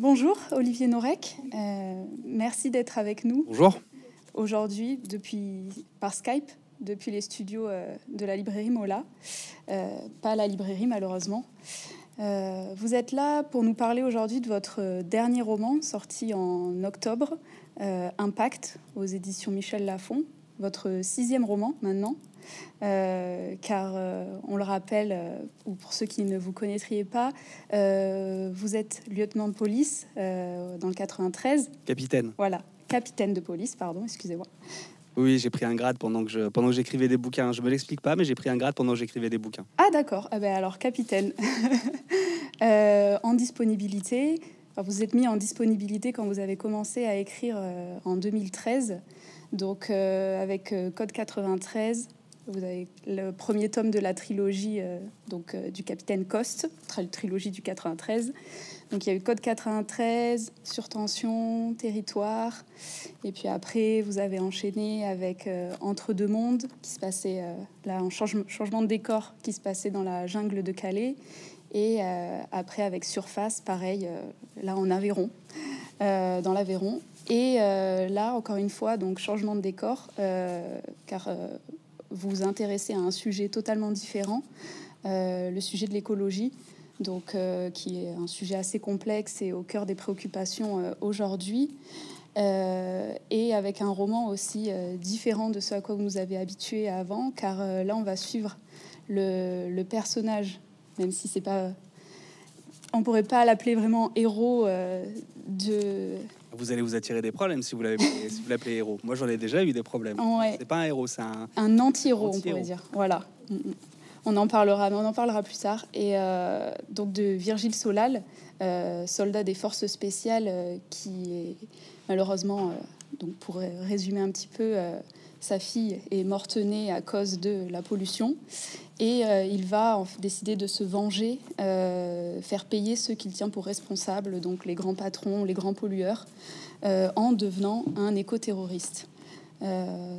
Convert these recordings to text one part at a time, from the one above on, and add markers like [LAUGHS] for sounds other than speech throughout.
Bonjour Olivier Norek, euh, merci d'être avec nous. Bonjour. Aujourd'hui, depuis par Skype, depuis les studios euh, de la librairie Mola, euh, pas la librairie malheureusement. vous êtes là pour nous parler aujourd'hui de votre dernier roman sorti en octobre, Impact, aux éditions Michel Lafon, votre sixième roman maintenant. Euh, car euh, on le rappelle, euh, ou pour ceux qui ne vous connaîtriez pas, vous êtes lieutenant de police dans le 93. Capitaine. Voilà, capitaine de police, pardon, excusez-moi. Oui, j'ai pris un grade pendant que je, pendant que j'écrivais des bouquins. Je me l'explique pas, mais j'ai pris un grade pendant que j'écrivais des bouquins. Ah d'accord. Ah ben alors capitaine. [LAUGHS] en disponibilité. vous êtes mis en disponibilité quand vous avez commencé à écrire en 2013. Donc avec Code 93, vous avez le premier tome de la trilogie euh, donc, euh, du Capitaine Coste, trilogie du 93. Donc il y a eu Code 93, Surtension, Territoire. Et puis après, vous avez enchaîné avec euh, Entre deux mondes, qui se passait là en changement de décor, qui se passait dans la jungle de Calais. Et après avec Surface, pareil, là en Aveyron, dans l'Aveyron. Et là, encore une fois, donc changement de décor, car vous intéressez à un sujet totalement différent, euh, le sujet de l'écologie, donc euh, qui est un sujet assez complexe et au cœur des préoccupations euh, aujourd'hui, et avec un roman aussi différent de ce à quoi vous nous avez habitué avant, car là on va suivre le, le personnage, même si c'est pas, on pourrait pas l'appeler vraiment héros de vous allez vous attirer des problèmes si vous l'appelez héros. Moi, j'en ai déjà eu des problèmes. C'est pas un héros, c'est un... Un anti-héros, on pourrait dire. Voilà. Mm, mm. On en parlera, mais on en parlera plus tard. Et euh, donc de Virgile Solal, euh, soldat des forces spéciales, euh, qui est malheureusement, donc pour résumer un petit peu, sa fille est morte-née à cause de la pollution. Et euh, il va décider de se venger, euh, faire payer ceux qu'il tient pour responsables, donc les grands patrons, les grands pollueurs, euh, en devenant un éco-terroriste.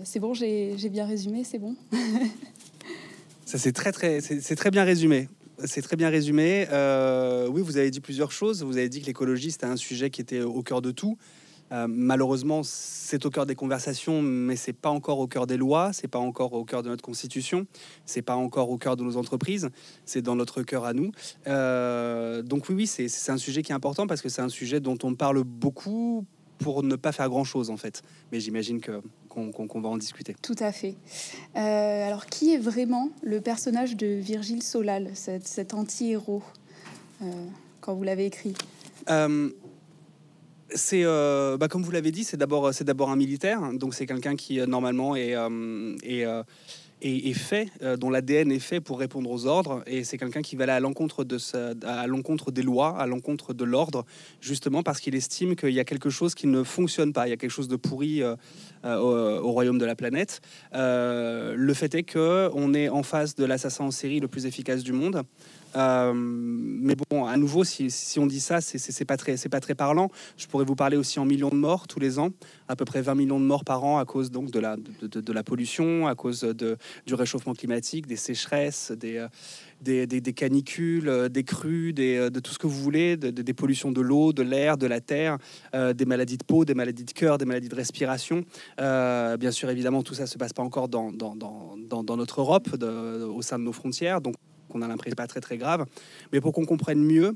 c'est bon, j'ai bien résumé, c'est bon? Ça c'est très très c'est très bien résumé. C'est très bien résumé. oui, vous avez dit plusieurs choses. Vous avez dit que l'écologie c'était un sujet qui était au cœur de tout. Euh, malheureusement, c'est au cœur des conversations, mais c'est pas encore au cœur des lois, c'est pas encore au cœur de notre constitution, c'est pas encore au cœur de nos entreprises, c'est dans notre cœur à nous. Euh, donc oui, oui, c'est un sujet qui est important parce que c'est un sujet dont on parle beaucoup pour ne pas faire grand chose en fait. Mais j'imagine que qu'on va en discuter. Tout à fait. Euh, alors, qui est vraiment le personnage de Virgile Solal, cet, anti-héros, quand vous l'avez écrit? C'est, euh, bah, comme vous l'avez dit, c'est d'abord, c'est d'abord un militaire. Donc c'est quelqu'un qui euh, normalement est, euh, est, fait, dont l'ADN est fait pour répondre aux ordres. Et c'est quelqu'un qui va aller à l'encontre de à l'encontre des lois, à l'encontre de l'ordre, justement parce qu'il estime qu'il y a quelque chose qui ne fonctionne pas. Il y a quelque chose de pourri au, royaume de la planète. le fait est que on est en face de l'assassin en série le plus efficace du monde. Euh, mais bon, à nouveau, si, on dit ça, c'est pas très, pas très parlant. Je pourrais vous parler aussi en millions de morts tous les ans, à peu près 20 millions de morts par an à cause donc de la, pollution, à cause du réchauffement climatique, des sécheresses, des, euh, canicules, euh, des crues, de tout ce que vous voulez, des pollutions de l'eau, de l'air, de la terre, des maladies de peau, des maladies de cœur, des maladies de respiration. bien sûr, évidemment, tout ça se passe pas encore dans, notre Europe, au sein de nos frontières. Qu'on a l'impression pas très très grave, mais pour qu'on comprenne mieux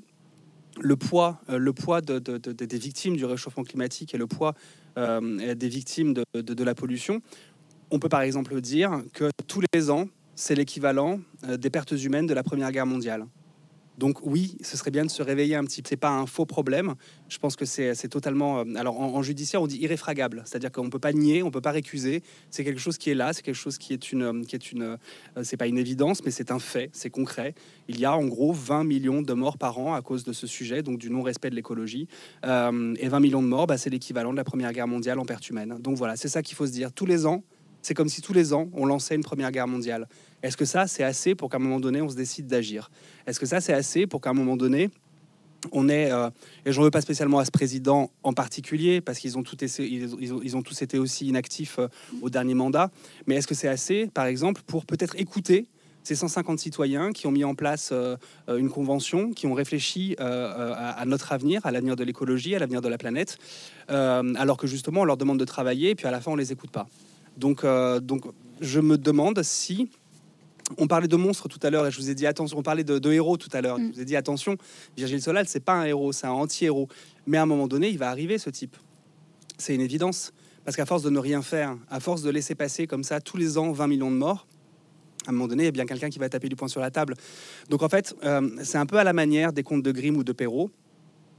le poids, euh, le poids de, des victimes du réchauffement climatique et le poids euh, des victimes de, la pollution, on peut par exemple dire que tous les ans, c'est l'équivalent euh, des pertes humaines de la Première Guerre mondiale. Donc oui, ce serait bien de se réveiller un petit peu. C'est pas un faux problème. Je pense que c'est totalement. Euh, alors en, judiciaire, on dit irréfragable, c'est-à-dire qu'on peut pas nier, on peut pas récuser. C'est quelque chose qui est là, c'est quelque chose qui est une, euh, qui est. Euh, pas une évidence, mais c'est un fait, c'est concret. Il y a en gros 20 millions de morts par an à cause de ce sujet, donc du non-respect de l'écologie. et 20 millions de morts, bah, c'est l'équivalent de la Première Guerre mondiale en pertes humaines. Donc voilà, c'est ça qu'il faut se dire. Tous les ans, c'est comme si tous les ans, on lançait une première guerre mondiale. Est-ce que ça, c'est assez pour qu'à un moment donné, on se décide d'agir? Est-ce que ça, c'est assez pour qu'à un moment donné, on est, euh, et j'en veux pas spécialement à ce président en particulier, parce qu'ils ont, ils, ont, tous été aussi inactifs euh, au dernier mandat, mais est-ce que c'est assez, par exemple, pour peut-être écouter C'est 150 citoyens qui ont mis en place une convention, qui ont réfléchi à, notre avenir, à l'avenir de l'écologie, à l'avenir de la planète, alors que justement on leur demande de travailler et puis à la fin on les écoute pas. Donc, donc je me demande si on parlait de monstres tout à l'heure et je vous ai dit attention. On parlait de, héros tout à l'heure. Je mm. vous ai dit attention. Virgile Solal, c'est pas un héros, c'est un anti-héros. Mais à un moment donné, il va arriver ce type. C'est une évidence. Parce qu'à force de ne rien faire, à force de laisser passer comme ça tous les ans 20 millions de morts, à un moment donné, il y a bien quelqu'un qui va taper du poing sur la table. Donc en fait, euh, c'est un peu à la manière des contes de Grimm ou de Perrault.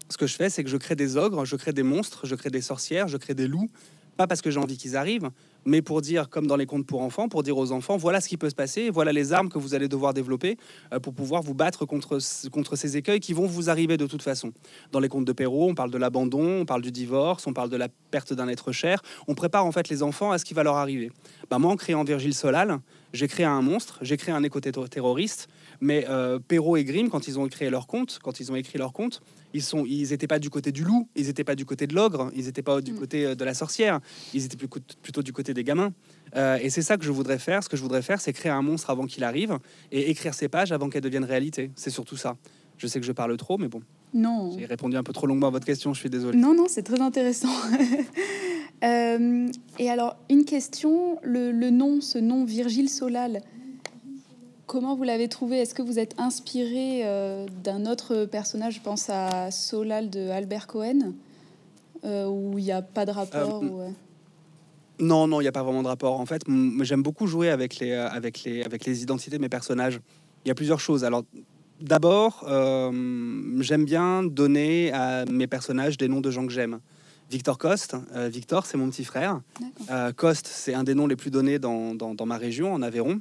Ce que je fais, c'est que je crée des ogres, je crée des monstres, je crée des sorcières, je crée des loups, pas parce que j'ai envie qu'ils arrivent, mais pour dire, comme dans les contes pour enfants, pour dire aux enfants, voilà ce qui peut se passer, voilà les armes que vous allez devoir développer euh, pour pouvoir vous battre contre, contre ces écueils qui vont vous arriver de toute façon. Dans les contes de Perrault, on parle de l'abandon, on parle du divorce, on parle de la perte d'un être cher. On prépare en fait les enfants à ce qui va leur arriver. Bah, moi, en créant Virgile Solal, j'ai créé un monstre, j'ai créé un éco-terroriste, mais euh, Perrault et Grimm, quand ils ont créé leur conte, quand ils ont écrit leur conte, ils sont, ils n'étaient pas du côté du loup, ils n'étaient pas du côté de l'ogre, ils n'étaient pas du mm. côté euh, de la sorcière, ils étaient plutôt du côté des gamins. Euh, et c'est ça que je voudrais faire. Ce que je voudrais faire, c'est créer un monstre avant qu'il arrive et écrire ces pages avant qu'elles deviennent réalité. C'est surtout ça. Je sais que je parle trop, mais bon. Non. J'ai répondu un peu trop longuement à votre question, je suis désolé. Non, non, c'est très intéressant. [LAUGHS] Euh, et alors, une question, le, le, nom, ce nom Virgile Solal, Comment vous l'avez trouvé? Est-ce que vous êtes inspiré euh, d'un autre personnage? Je pense à Solal de Albert Cohen, où il n'y a pas de rapport Non, non, il n'y a pas vraiment de rapport. En fait, j'aime beaucoup jouer avec les, avec, les, avec les identités de mes personnages. Il y a plusieurs choses. Alors, d'abord, j'aime bien donner à mes personnages des noms de gens que j'aime. Victor Coste. Victor, c'est mon petit frère. Coste, c'est un des noms les plus donnés dans, dans, dans ma région, en Aveyron.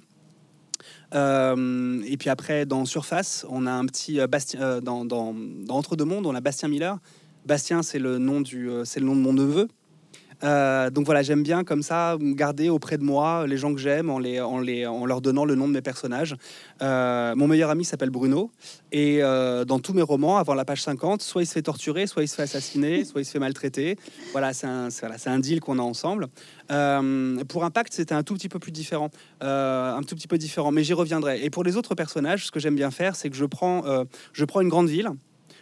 Euh, et puis après, dans Surface, on a un petit euh, Bastien. Euh, dans, dans, Entre deux mondes, on a Bastien Miller. Bastien, c'est le nom du, c'est le nom de mon neveu. Euh, donc voilà, j'aime bien comme ça garder auprès de moi les gens que j'aime en, les, en, les, en leur donnant le nom de mes personnages. Euh, mon meilleur ami s'appelle Bruno et euh, dans tous mes romans, avant la page 50, soit il se fait torturer, soit il se fait assassiner, [LAUGHS] soit il se fait maltraiter. Voilà, c'est un, un, deal qu'on a ensemble. pour Impact, c'était un tout petit peu plus différent, un tout petit peu différent, mais j'y reviendrai. Et pour les autres personnages, ce que j'aime bien faire, c'est que je prends, je prends une grande ville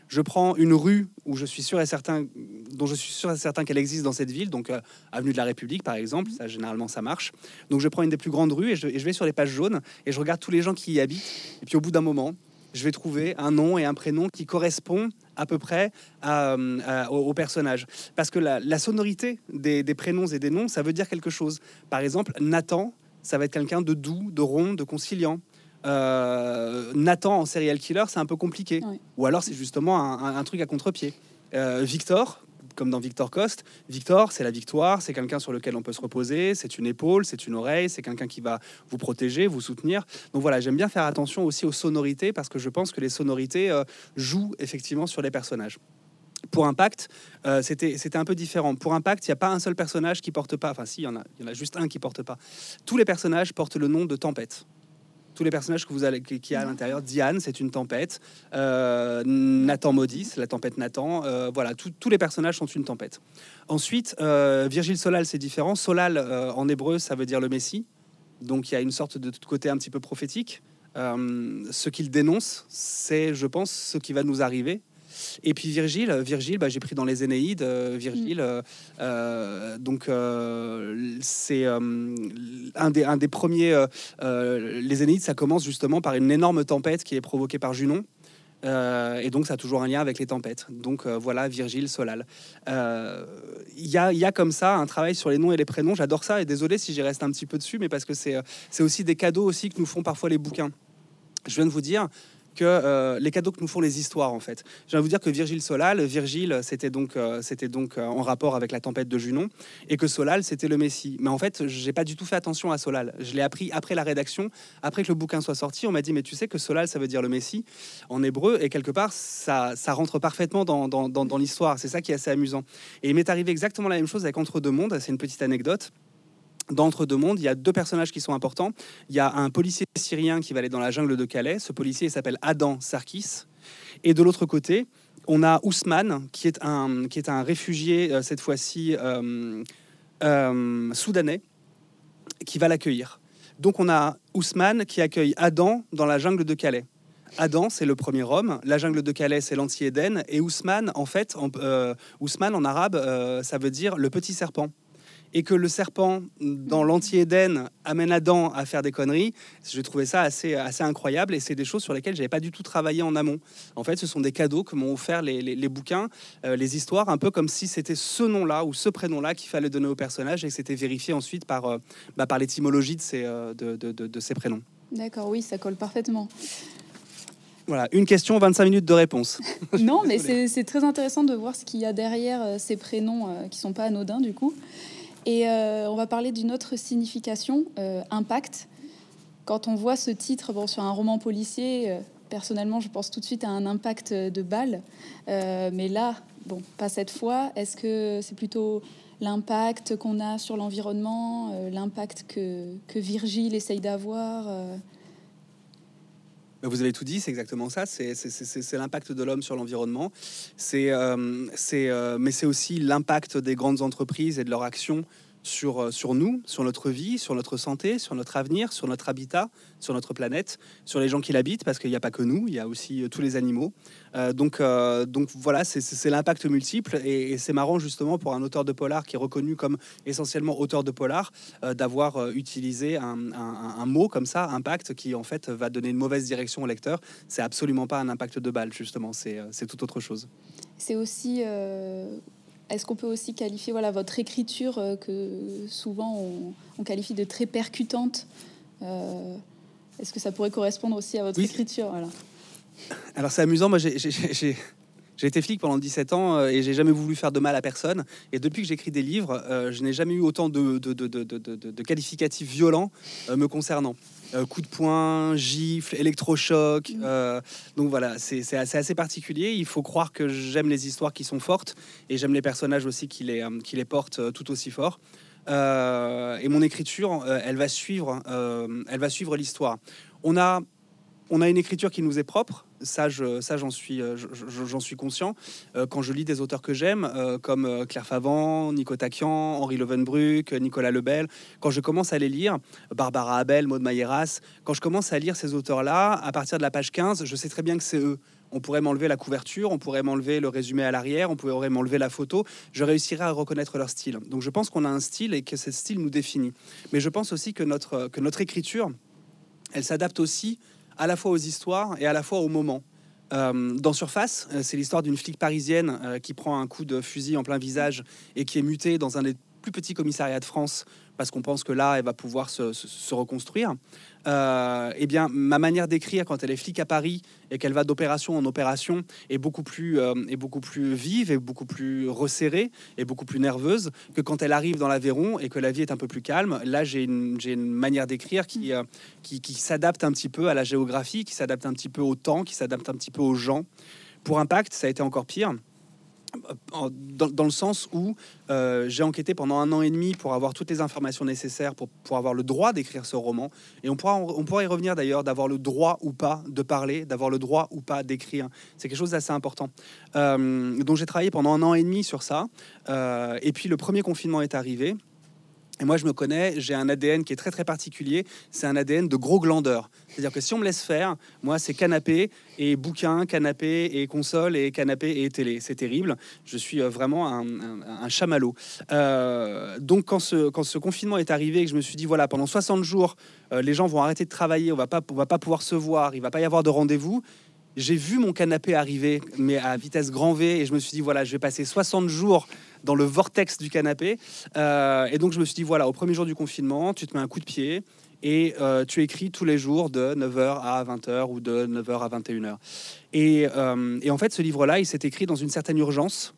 je prends une rue où je suis sûr et certain, dont je suis sûr et certain qu'elle existe dans cette ville, donc euh, avenue de la République par exemple, ça généralement ça marche. Donc je prends une des plus grandes rues et je, vais sur les pages jaunes et je regarde tous les gens qui y habitent. Et puis au bout d'un moment, je vais trouver un nom et un prénom qui correspond à peu près euh, au, personnage. Parce que la, sonorité des, des, prénoms et des noms, ça veut dire quelque chose. Par exemple, Nathan, ça va être quelqu'un de doux, de rond, de conciliant. Euh, Nathan en serial killer, c'est un peu compliqué. Ou alors c'est justement un, truc à contre-pied. Euh, Victor, comme dans Victor Coste, Victor, c'est la victoire, c'est quelqu'un sur lequel on peut se reposer, c'est une épaule, c'est une oreille, c'est quelqu'un qui va vous protéger, vous soutenir. Donc voilà, j'aime bien faire attention aussi aux sonorités parce que je pense que les sonorités euh, jouent effectivement sur les personnages. Pour Impact, c'était un peu différent. Pour Impact, il n'y a pas un seul personnage qui porte pas, enfin si, il y, en a, il y en a juste un qui porte pas. Tous les personnages portent le nom de Tempête tous les personnages que vous allez, qui, a à l'intérieur. Diane, c'est une tempête. Euh, Nathan Maudit, c'est la tempête Nathan. Euh, voilà, tous les personnages sont une tempête. Ensuite, euh, Virgile Solal, c'est différent. Solal, en hébreu, ça veut dire le Messie. Donc il y a une sorte de côté un petit peu prophétique. ce qu'il dénonce, c'est, je pense, ce qui va nous arriver et puis Virgile, Virgile, bah, j'ai pris dans les Énéides. Euh, Virgile, mm. euh, euh, donc c'est un des, un des premiers. les Énéides, ça commence justement par une énorme tempête qui est provoquée par Junon. et donc, ça a toujours un lien avec les tempêtes. Donc, voilà, Virgile, Solal. Il y, a, y, a, comme ça un travail sur les noms et les prénoms. J'adore ça. Et désolé si j'y reste un petit peu dessus, mais parce que c'est aussi des cadeaux aussi que nous font parfois les bouquins. Je viens de vous dire, que euh, les cadeaux que nous font les histoires en fait. Je vais vous dire que Virgile Solal, Virgile c'était donc, euh, donc euh, en rapport avec la tempête de Junon et que Solal c'était le Messie. Mais en fait, j'ai pas du tout fait attention à Solal. Je l'ai appris après la rédaction, après que le bouquin soit sorti. On m'a dit mais tu sais que Solal ça veut dire le Messie en hébreu et quelque part ça, ça rentre parfaitement dans, dans l'histoire. C'est ça qui est assez amusant. Et il m'est arrivé exactement la même chose avec Entre deux mondes. C'est une petite anecdote d'entre deux mondes, il y a deux personnages qui sont importants. Il y a un policier syrien qui va aller dans la jungle de Calais. Ce policier s'appelle Adam Sarkis. Et de l'autre côté, on a Ousmane, qui est un, qui est un réfugié, euh, cette fois-ci euh, euh, soudanais, qui va l'accueillir. Donc on a Ousmane qui accueille Adam dans la jungle de Calais. Adam, c'est le premier homme. La jungle de Calais, c'est l'anti-Éden. Et Ousmane, en fait, Ousmane en arabe, ça veut dire le petit serpent et que le serpent dans l'anti-Éden amène Adam à faire des conneries, j'ai trouvé ça assez, assez incroyable et c'est des choses sur lesquelles j'avais pas du tout travaillé en amont. En fait, ce sont des cadeaux que m'ont offert les, les, bouquins, euh, les histoires, un peu comme si c'était ce nom-là ou ce prénom-là qu'il fallait donner au personnage et que c'était vérifié ensuite par, bah, par l'étymologie de ces, de, de, de, de ces prénoms. D'accord, oui, ça colle parfaitement. Voilà, une question, 25 minutes de réponse. [LAUGHS] [LAUGHS] non, mais c'est très intéressant de voir ce qu'il y a derrière euh, ces prénoms euh, qui sont pas anodins du coup. Et euh, on va parler d'une autre signification, impact. Quand on voit ce titre bon, sur un roman policier, personnellement, je pense tout de suite à un impact de balle. mais là, bon, pas cette fois. Est-ce que c'est plutôt l'impact qu'on a sur l'environnement, l'impact que, que Virgile essaye d'avoir vous avez tout dit, c'est exactement ça. C'est l'impact de l'homme sur l'environnement. C'est, euh, euh, mais c'est aussi l'impact des grandes entreprises et de leur action sur, euh, sur nous, sur notre vie, sur notre santé, sur notre avenir, sur notre habitat, sur notre planète, sur les gens qui l'habitent, parce qu'il n'y a pas que nous, il y a aussi tous les animaux. donc, donc voilà, c'est l'impact multiple. Et, c'est marrant justement pour un auteur de polar qui est reconnu comme essentiellement auteur de polar, d'avoir utilisé un, un, mot comme ça, impact, qui en fait va donner une mauvaise direction au lecteur. C'est absolument pas un impact de balle, justement, c'est tout autre chose. C'est aussi est-ce qu'on peut aussi qualifier voilà, votre écriture, euh, que souvent on, qualifie de très percutante euh, Est-ce que ça pourrait correspondre aussi à votre écriture voilà? Alors c'est amusant, moi j'ai été flic pendant 17 ans euh, et j'ai jamais voulu faire de mal à personne. Et depuis que j'écris des livres, je n'ai jamais eu autant de, de, de, de qualificatifs violents me concernant. Euh, coup de poing, gifle, électrochoc. Mm. Euh, donc voilà, c'est assez, particulier. Il faut croire que j'aime les histoires qui sont fortes et j'aime les personnages aussi qui les, euh, qui les portent tout aussi fort. et mon écriture, elle va suivre, elle va suivre l'histoire. On a on a une écriture qui nous est propre, ça, ça j'en suis, euh, j'en suis conscient. Euh, quand je lis des auteurs que j'aime, euh, comme Claire Favant, Nico Takian, Henri Levenbruck, Nicolas Lebel, quand je commence à les lire, Barbara Abel, Maud Mayeras, quand je commence à lire ces auteurs-là, à partir de la page 15, je sais très bien que c'est eux. On pourrait m'enlever la couverture, on pourrait m'enlever le résumé à l'arrière, on pourrait m'enlever la photo. Je réussirais à reconnaître leur style. Donc je pense qu'on a un style et que ce style nous définit. Mais je pense aussi que notre écriture, elle s'adapte aussi à la fois aux histoires et à la fois aux moments. Euh, dans Surface, euh, c'est l'histoire d'une flic parisienne euh, qui prend un coup de fusil en plein visage et qui est mutée dans un des plus petits commissariats de France parce qu'on pense que là, elle va pouvoir se, reconstruire. Euh, eh bien, ma manière d'écrire quand elle est flic à Paris et qu'elle va d'opération en opération est beaucoup plus euh, est beaucoup plus vive et beaucoup plus resserrée et beaucoup plus nerveuse que quand elle arrive dans l'Aveyron et que la vie est un peu plus calme. Là, j'ai une, une, manière d'écrire qui, euh, qui, qui s'adapte un petit peu à la géographie, qui s'adapte un petit peu au temps, qui s'adapte un petit peu aux gens. Pour Impact, ça a été encore pire dans, le sens où euh, j'ai enquêté pendant un an et demi pour avoir toutes les informations nécessaires pour, pour avoir le droit d'écrire ce roman. Et on pourra, on pourra y revenir d'ailleurs, d'avoir le droit ou pas de parler, d'avoir le droit ou pas d'écrire. C'est quelque chose d'assez important. Euh, donc j'ai travaillé pendant un an et demi sur ça. Euh, et puis le premier confinement est arrivé. Et moi, je me connais, j'ai un ADN qui est très très particulier. C'est un ADN de gros glandeur. C'est-à-dire que si on me laisse faire, moi, c'est canapé et bouquin, canapé et console et canapé et télé. C'est terrible. Je suis euh, vraiment un, chamallow. Euh, donc, quand ce, confinement est arrivé et que je me suis dit, voilà, pendant 60 jours, euh, les gens vont arrêter de travailler, on va on va pas pouvoir se voir, il va pas y avoir de rendez-vous j'ai vu mon canapé arriver, mais à vitesse grand V, et je me suis dit, voilà, je vais passer 60 jours dans le vortex du canapé. Euh, et donc, je me suis dit, voilà, au premier jour du confinement, tu te mets un coup de pied et euh, tu écris tous les jours de 9h à 20h ou de 9h à 21h. Et, euh, et en fait, ce livre-là, il s'est écrit dans une certaine urgence,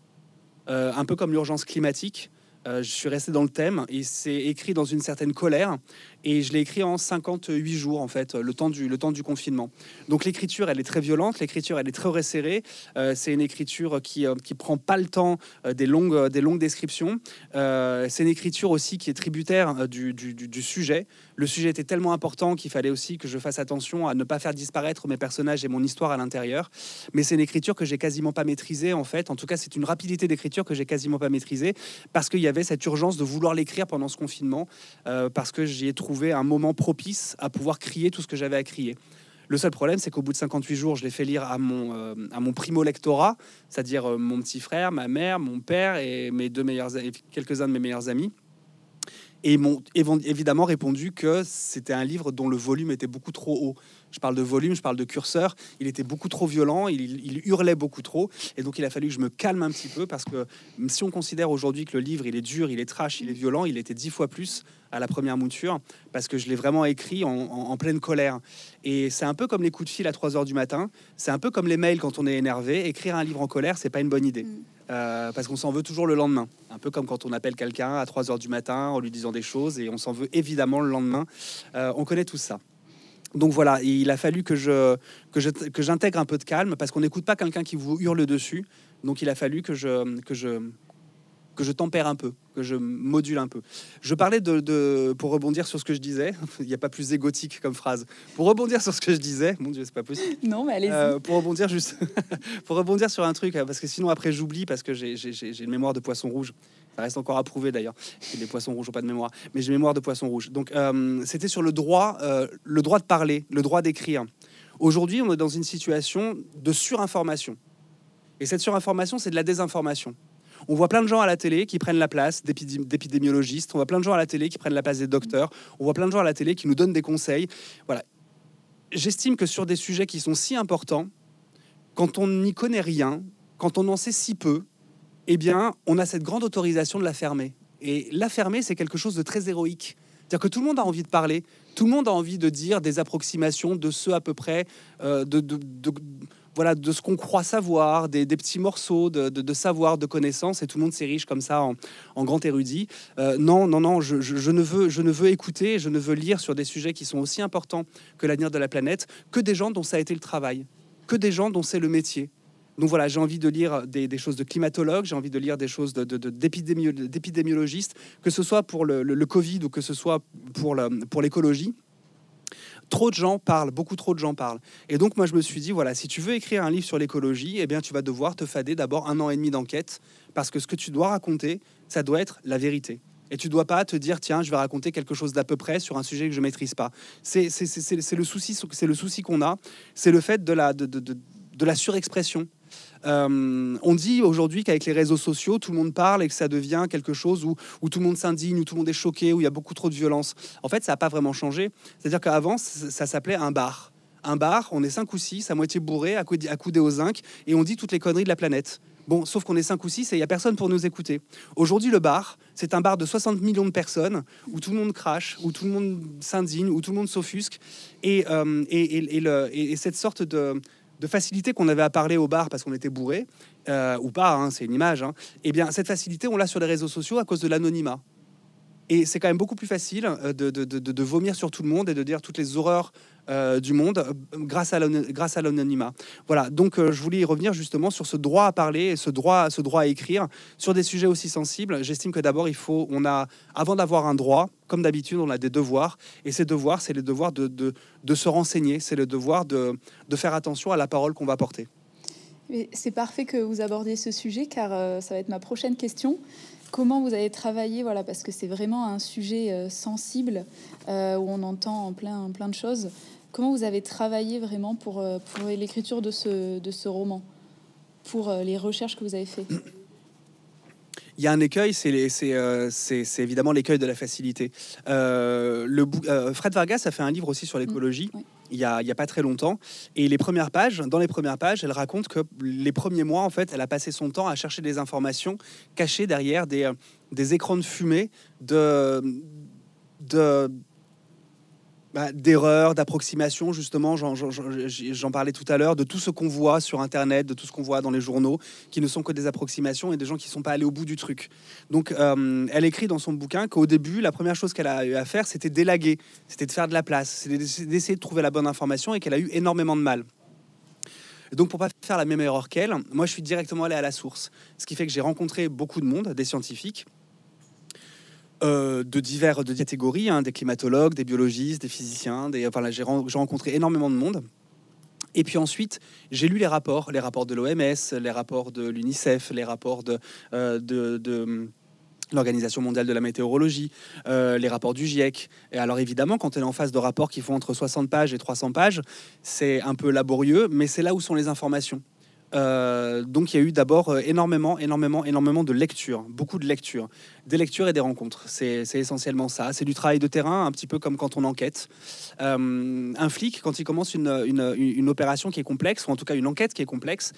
un peu comme l'urgence climatique. je suis resté dans le thème. Il s'est écrit dans une certaine colère. Et je l'ai écrit en 58 jours, en fait, le temps du, le temps du confinement. Donc l'écriture, elle est très violente, l'écriture, elle est très resserrée. Euh, c'est une écriture qui, euh, qui prend pas le temps euh, des, longues, des longues descriptions. c'est une écriture aussi qui est tributaire du, du, sujet. Le sujet était tellement important qu'il fallait aussi que je fasse attention à ne pas faire disparaître mes personnages et mon histoire à l'intérieur. Mais c'est une écriture que j'ai quasiment pas maîtrisée, en fait. En tout cas, c'est une rapidité d'écriture que j'ai quasiment pas maîtrisée parce qu'il y avait cette urgence de vouloir l'écrire pendant ce confinement parce que j'y ai trouvé un moment propice à pouvoir crier tout ce que j'avais à crier. Le seul problème, c'est qu'au bout de 58 jours, je l'ai fait lire à mon, euh, à mon primo-lectorat, c'est-à-dire euh, mon petit frère, ma mère, mon père et mes deux meilleurs, quelques-uns de mes meilleurs amis. Et ils m'ont évidemment répondu que c'était un livre dont le volume était beaucoup trop haut. Je parle de volume, je parle de curseur. Il était beaucoup trop violent, il, hurlait beaucoup trop. Et donc, il a fallu que je me calme un petit peu parce que si on considère aujourd'hui que le livre, il est dur, il est trash, il est violent, il était dix fois plus à la première mouture parce que je l'ai vraiment écrit en, pleine colère. Et c'est un peu comme les coups de fil à 3 heures du matin. C'est un peu comme les mails quand on est énervé. Écrire un livre en colère, c'est pas une bonne idée. Mm. Euh, parce qu'on s'en veut toujours le lendemain. Un peu comme quand on appelle quelqu'un à 3 heures du matin en lui disant des choses et on s'en veut évidemment le lendemain. Euh, on connaît tout ça. Donc voilà, il a fallu que je que que j'intègre un peu de calme parce qu'on n'écoute pas quelqu'un qui vous hurle dessus. Donc il a fallu que je que je que je tempère un peu, que je module un peu. Je parlais de, pour rebondir sur ce que je disais, [LAUGHS] il n'y a pas plus égotique comme phrase. Pour rebondir sur ce que je disais, mon Dieu, c'est pas possible. Non, mais allez-y. Euh, pour rebondir juste, [LAUGHS] pour rebondir sur un truc, parce que sinon après j'oublie parce que j'ai une mémoire de poisson rouge. Ça reste encore à prouver d'ailleurs. Les poissons rouges n'ont pas de mémoire, mais j'ai mémoire de poisson rouge. Donc euh, c'était sur le droit, euh, le droit de parler, le droit d'écrire. Aujourd'hui, on est dans une situation de surinformation. Et cette surinformation, c'est de la désinformation. On voit plein de gens à la télé qui prennent la place d'épidémiologistes, on voit plein de gens à la télé qui prennent la place des docteurs, on voit plein de gens à la télé qui nous donnent des conseils. Voilà. J'estime que sur des sujets qui sont si importants, quand on n'y connaît rien, quand on en sait si peu, eh bien, on a cette grande autorisation de la fermer. Et la fermer, c'est quelque chose de très héroïque. C'est-à-dire que tout le monde a envie de parler, tout le monde a envie de dire des approximations de ce à peu près, euh, de, voilà, de ce qu'on croit savoir, des, petits morceaux de, savoir, de connaissances, et tout le monde s'érige comme ça en, grand érudit. Euh, non, non, non, je, ne veux, je ne veux écouter, je ne veux lire sur des sujets qui sont aussi importants que l'avenir de la planète, que des gens dont ça a été le travail, que des gens dont c'est le métier. Donc voilà, j'ai envie de lire des, choses de climatologues, j'ai envie de lire des choses d'épidémiologistes, que ce soit pour le, Covid ou que ce soit pour l'écologie. Trop de gens parlent, beaucoup trop de gens parlent. Et donc moi je me suis dit, voilà, si tu veux écrire un livre sur l'écologie, eh bien tu vas devoir te fader d'abord un an et demi d'enquête, parce que ce que tu dois raconter, ça doit être la vérité. Et tu dois pas te dire, tiens, je vais raconter quelque chose d'à peu près sur un sujet que je maîtrise pas. C'est le souci, qu'on a, c'est le fait de la surexpression. Euh, on dit aujourd'hui qu'avec les réseaux sociaux, tout le monde parle et que ça devient quelque chose où, tout le monde s'indigne, où tout le monde est choqué, où il y a beaucoup trop de violence. En fait, ça n'a pas vraiment changé. C'est-à-dire qu'avant, ça s'appelait un bar. Un bar, on est cinq ou six, à moitié bourré, accoudé aux zinc, et on dit toutes les conneries de la planète. Bon, sauf qu'on est cinq ou six et il n'y a personne pour nous écouter. Aujourd'hui, le bar, c'est un bar de 60 millions de personnes où tout le monde crache, où tout le monde s'indigne, où tout le monde s'offusque. Et, euh, et, et, cette sorte de, de facilité qu'on avait à parler au bar parce qu'on était bourré, euh, ou pas, hein, c'est une image, hein, eh bien cette facilité, on l'a sur les réseaux sociaux à cause de l'anonymat. Et c'est quand même beaucoup plus facile euh, de, vomir sur tout le monde et de dire toutes les horreurs euh, du monde euh, grâce à l'anonymat. Voilà, donc je voulais y revenir justement sur ce droit à parler et ce droit, ce droit à écrire sur des sujets aussi sensibles. J'estime que d'abord, il faut, on a, avant d'avoir un droit, comme d'habitude, on a des devoirs. Et ces devoirs, c'est le devoir de, de se renseigner, c'est le devoir de, faire attention à la parole qu'on va porter. C'est parfait que vous abordiez ce sujet car ça va être ma prochaine question. Comment vous avez travaillé, voilà, parce que c'est vraiment un sujet euh, sensible euh, où on entend plein, plein de choses. Comment vous avez travaillé vraiment pour, euh, l'écriture de ce roman, pour les recherches que vous avez faites? Il y a un écueil, c'est évidemment l'écueil de la facilité. le, Fred Vargas a fait un livre aussi sur l'écologie. Mmh, il n'y a, a, pas très longtemps. Et les premières pages, dans les premières pages, elle raconte que les premiers mois, en fait, elle a passé son temps à chercher des informations cachées derrière des, euh, des écrans de fumée de, de bah, d'erreurs, d'approximations, justement, j'en parlais tout à l'heure, de tout ce qu'on voit sur Internet, de tout ce qu'on voit dans les journaux, qui ne sont que des approximations et des gens qui ne sont pas allés au bout du truc. Donc, euh, elle écrit dans son bouquin qu'au début, la première chose qu'elle a eu à faire, c'était d'élaguer, c'était de faire de la place, c'était d'essayer de trouver la bonne information et qu'elle a eu énormément de mal. Donc, pour pas faire la même erreur qu'elle, moi, je suis directement allé à la source. Ce qui fait que j'ai rencontré beaucoup de monde, des scientifiques, euh, de divers de catégories, hein, des climatologues, des biologistes, des physiciens. Des, j'ai rencontré énormément de monde. Et puis ensuite, j'ai lu les rapports, les rapports de l'OMS, les rapports de l'UNICEF, les rapports de, euh, l'Organisation mondiale de la météorologie, euh, les rapports du GIEC. Et alors évidemment, quand on est en face de rapports qui font entre 60 pages et 300 pages, c'est un peu laborieux, mais c'est là où sont les informations. Euh, donc il y a eu d'abord euh, énormément, énormément, énormément de lectures, beaucoup de lectures, des lectures et des rencontres. C'est essentiellement ça. C'est du travail de terrain, un petit peu comme quand on enquête. Euh, un flic, quand il commence une, une, opération qui est complexe, ou en tout cas une enquête qui est complexe,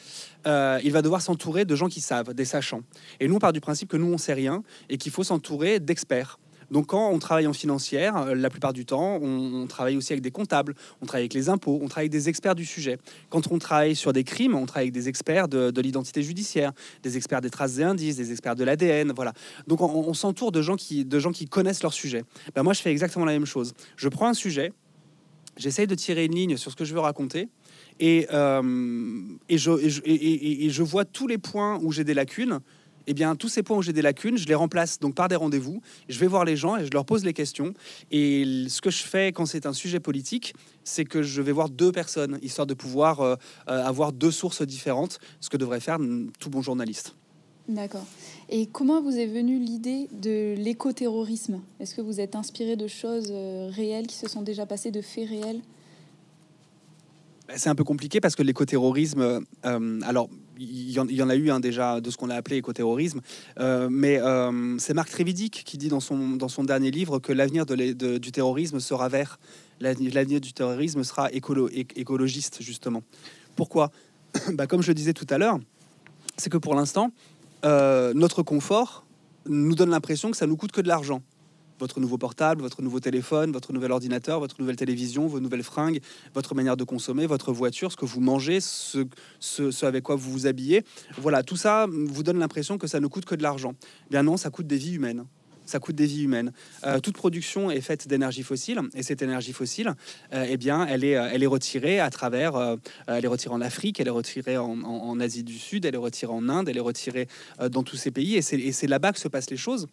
il va devoir s'entourer de gens qui savent, des sachants. Et nous, on part du principe que nous, on sait rien et qu'il faut s'entourer d'experts. Donc quand on travaille en financière, euh, la plupart du temps, on, travaille aussi avec des comptables, on travaille avec les impôts, on travaille avec des experts du sujet. Quand on travaille sur des crimes, on travaille avec des experts de, l'identité judiciaire, des experts des traces et indices, des experts de l'ADN, voilà. Donc on, s'entoure de gens qui de gens qui connaissent leur sujet. Ben moi, je fais exactement la même chose. Je prends un sujet, j'essaye de tirer une ligne sur ce que je veux raconter. Et, euh, et, je, et, je, vois tous les points où j'ai des lacunes eh bien, tous ces points où j'ai des lacunes, je les remplace donc par des rendez-vous. Je vais voir les gens et je leur pose les questions. Et ce que je fais quand c'est un sujet politique, c'est que je vais voir deux personnes, histoire de pouvoir euh, euh, avoir deux sources différentes, ce que devrait faire tout bon journaliste. D'accord. Et comment vous est venue l'idée de l'écoterrorisme? Est-ce que vous êtes inspiré de choses euh, réelles qui se sont déjà passées, de faits réels? Bah, c'est un peu compliqué parce que l'écoterrorisme, euh, alors il y, en, a eu un déjà de ce qu'on a appelé écoterrorisme, euh, mais euh, c'est Marc Trévidic qui dit dans son, dernier livre que l'avenir du terrorisme sera vert, l'avenir du terrorisme sera écolo, écologiste justement. Pourquoi? [COUGHS] Bah, Comme je le disais tout à l'heure, c'est que pour l'instant, notre confort nous donne l'impression que ça nous coûte que de l'argent votre nouveau portable, votre nouveau téléphone, votre nouvel ordinateur, votre nouvelle télévision, vos nouvelles fringues, votre manière de consommer, votre voiture, ce que vous mangez, ce, avec quoi vous vous habillez. Voilà, tout ça vous donne l'impression que ça ne coûte que de l'argent. Bien non, ça coûte des vies humaines ça coûte des vies humaines. Euh, toute production est faite d'énergie fossile et cette énergie fossile, euh, eh bien, elle est, elle est retirée à travers, euh, elle est retirée en Afrique, elle est retirée en, Asie du Sud, elle est retirée en Inde, elle est retirée dans tous ces pays et c'est là-bas que se passent les choses.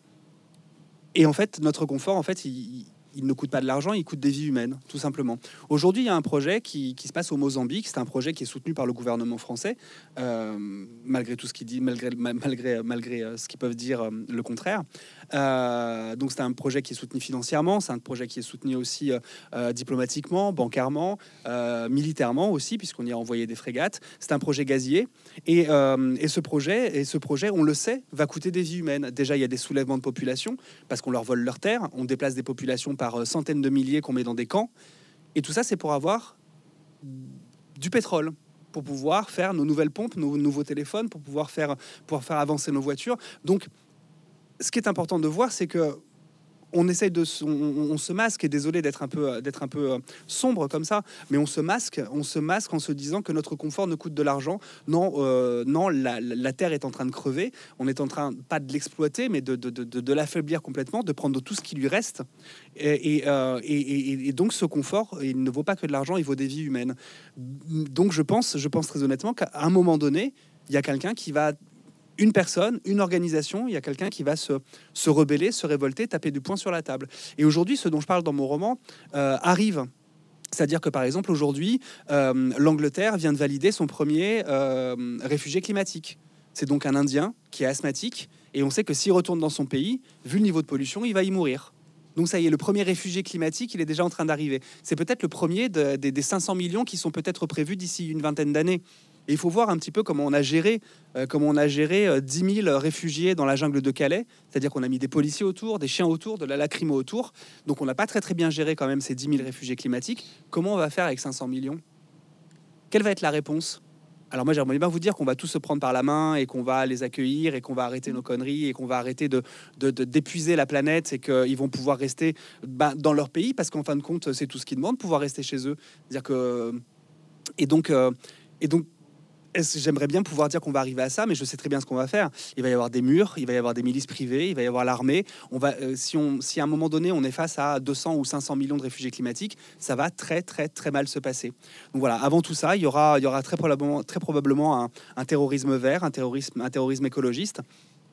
Et en fait, notre confort, en fait, il, il ne coûte pas de l'argent, il coûte des vies humaines, tout simplement. Aujourd'hui, il y a un projet qui, se passe au Mozambique. C'est un projet qui est soutenu par le gouvernement français, euh, malgré tout ce qu'il dit, malgré, malgré, malgré euh, ce qu'ils peuvent dire euh, le contraire. donc, c'est un projet qui est soutenu financièrement, c'est un projet qui est soutenu aussi diplomatiquement, bancairement, militairement aussi, puisqu'on y a envoyé des frégates. C'est un projet gazier. Et, et, ce projet, et ce projet, on le sait, va coûter des vies humaines. Déjà, il y a des soulèvements de population, parce qu'on leur vole leurs terres, on déplace des populations par euh, centaines de milliers qu'on met dans des camps. Et tout ça, c'est pour avoir du pétrole, pour pouvoir faire nos nouvelles pompes, nos nouveaux téléphones, pour pouvoir faire, pouvoir faire avancer nos voitures. Donc, ce qui est important de voir, c'est que on essaye de, on, se masque. Et désolé d'être un peu, d'être un peu euh, sombre comme ça, mais on se masque, on se masque en se disant que notre confort ne coûte de l'argent. Non, euh, non, la, terre est en train de crever. On est en train pas de l'exploiter, mais de, de, l'affaiblir complètement, de prendre tout ce qui lui reste. Euh, et, et, et, donc ce confort, il ne vaut pas que de l'argent, il vaut des vies humaines. Donc je pense, je pense très honnêtement qu'à un moment donné, il y a quelqu'un qui va une personne, une organisation, il y a quelqu'un qui va se, se, rebeller, se révolter, taper du poing sur la table. Et aujourd'hui, ce dont je parle dans mon roman euh, arrive. C'est-à-dire que par exemple aujourd'hui, euh, l'Angleterre vient de valider son premier euh, réfugié climatique. C'est donc un Indien qui est asthmatique et on sait que s'il retourne dans son pays, vu le niveau de pollution, il va y mourir. Donc ça y est, le premier réfugié climatique, il est déjà en train d'arriver. C'est peut-être le premier des 500 millions qui sont peut-être prévus d'ici une vingtaine d'années. Et il faut voir un petit peu comment on a géré, euh, comment on a géré 10 euh, 000 réfugiés dans la jungle de Calais. C'est-à-dire qu'on a mis des policiers autour, des chiens autour, de la lacrymo autour. Donc on n'a pas très très bien géré quand même ces 10 000 réfugiés climatiques. Comment on va faire avec 500 millions? Quelle va être la réponse? Alors moi j'aimerais bien vous dire qu'on va tous se prendre par la main et qu'on va les accueillir et qu'on va arrêter nos conneries et qu'on va arrêter de, d'épuiser la planète et qu'ils vont pouvoir rester bah, dans leur pays parce qu'en fin de compte c'est tout ce qu'ils demandent, pouvoir rester chez eux. dire que et donc euh, et donc J'aimerais bien pouvoir dire qu'on va arriver à ça, mais je sais très bien ce qu'on va faire. Il va y avoir des murs, il va y avoir des milices privées, il va y avoir l'armée. On va, euh, si, on, si à un moment donné on est face à 200 ou 500 millions de réfugiés climatiques, ça va très très très mal se passer. Donc voilà, avant tout ça, il y aura, il y aura très probablement, très probablement un, terrorisme vert, un terrorisme, écologiste.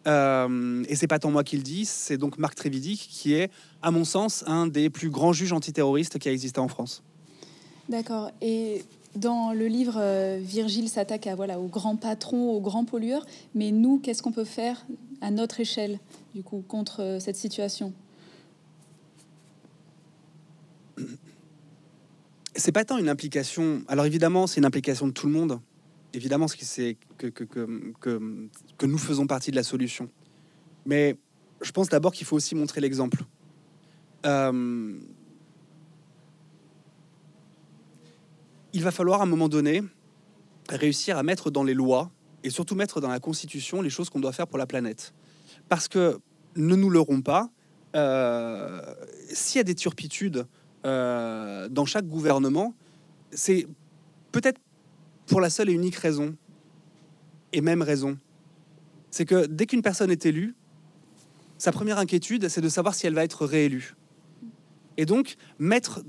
Euh, et c'est pas tant moi qui le dis, c'est donc Marc Trévidic qui est, à mon sens, un des plus grands juges antiterroristes qui a existé en France. D'accord. Dans le livre, euh, Virgile s'attaque à, voilà, aux grands patrons, aux grands pollueurs. Mais nous, qu'est-ce qu'on peut faire à notre échelle, du coup, contre cette situation? C'est pas tant une implication. Alors évidemment, c'est une implication de tout le monde. Évidemment, c'est que, que, que, que nous faisons partie de la solution. Mais je pense d'abord qu'il faut aussi montrer l'exemple. Euh, il va falloir à un moment donné réussir à mettre dans les lois et surtout mettre dans la Constitution les choses qu'on doit faire pour la planète. Parce que, ne nous leurrons pas, euh, s'il y a des turpitudes euh, dans chaque gouvernement, c'est peut-être pour la seule et unique raison, et même raison, c'est que dès qu'une personne est élue, sa première inquiétude, c'est de savoir si elle va être réélue. Et donc, mettre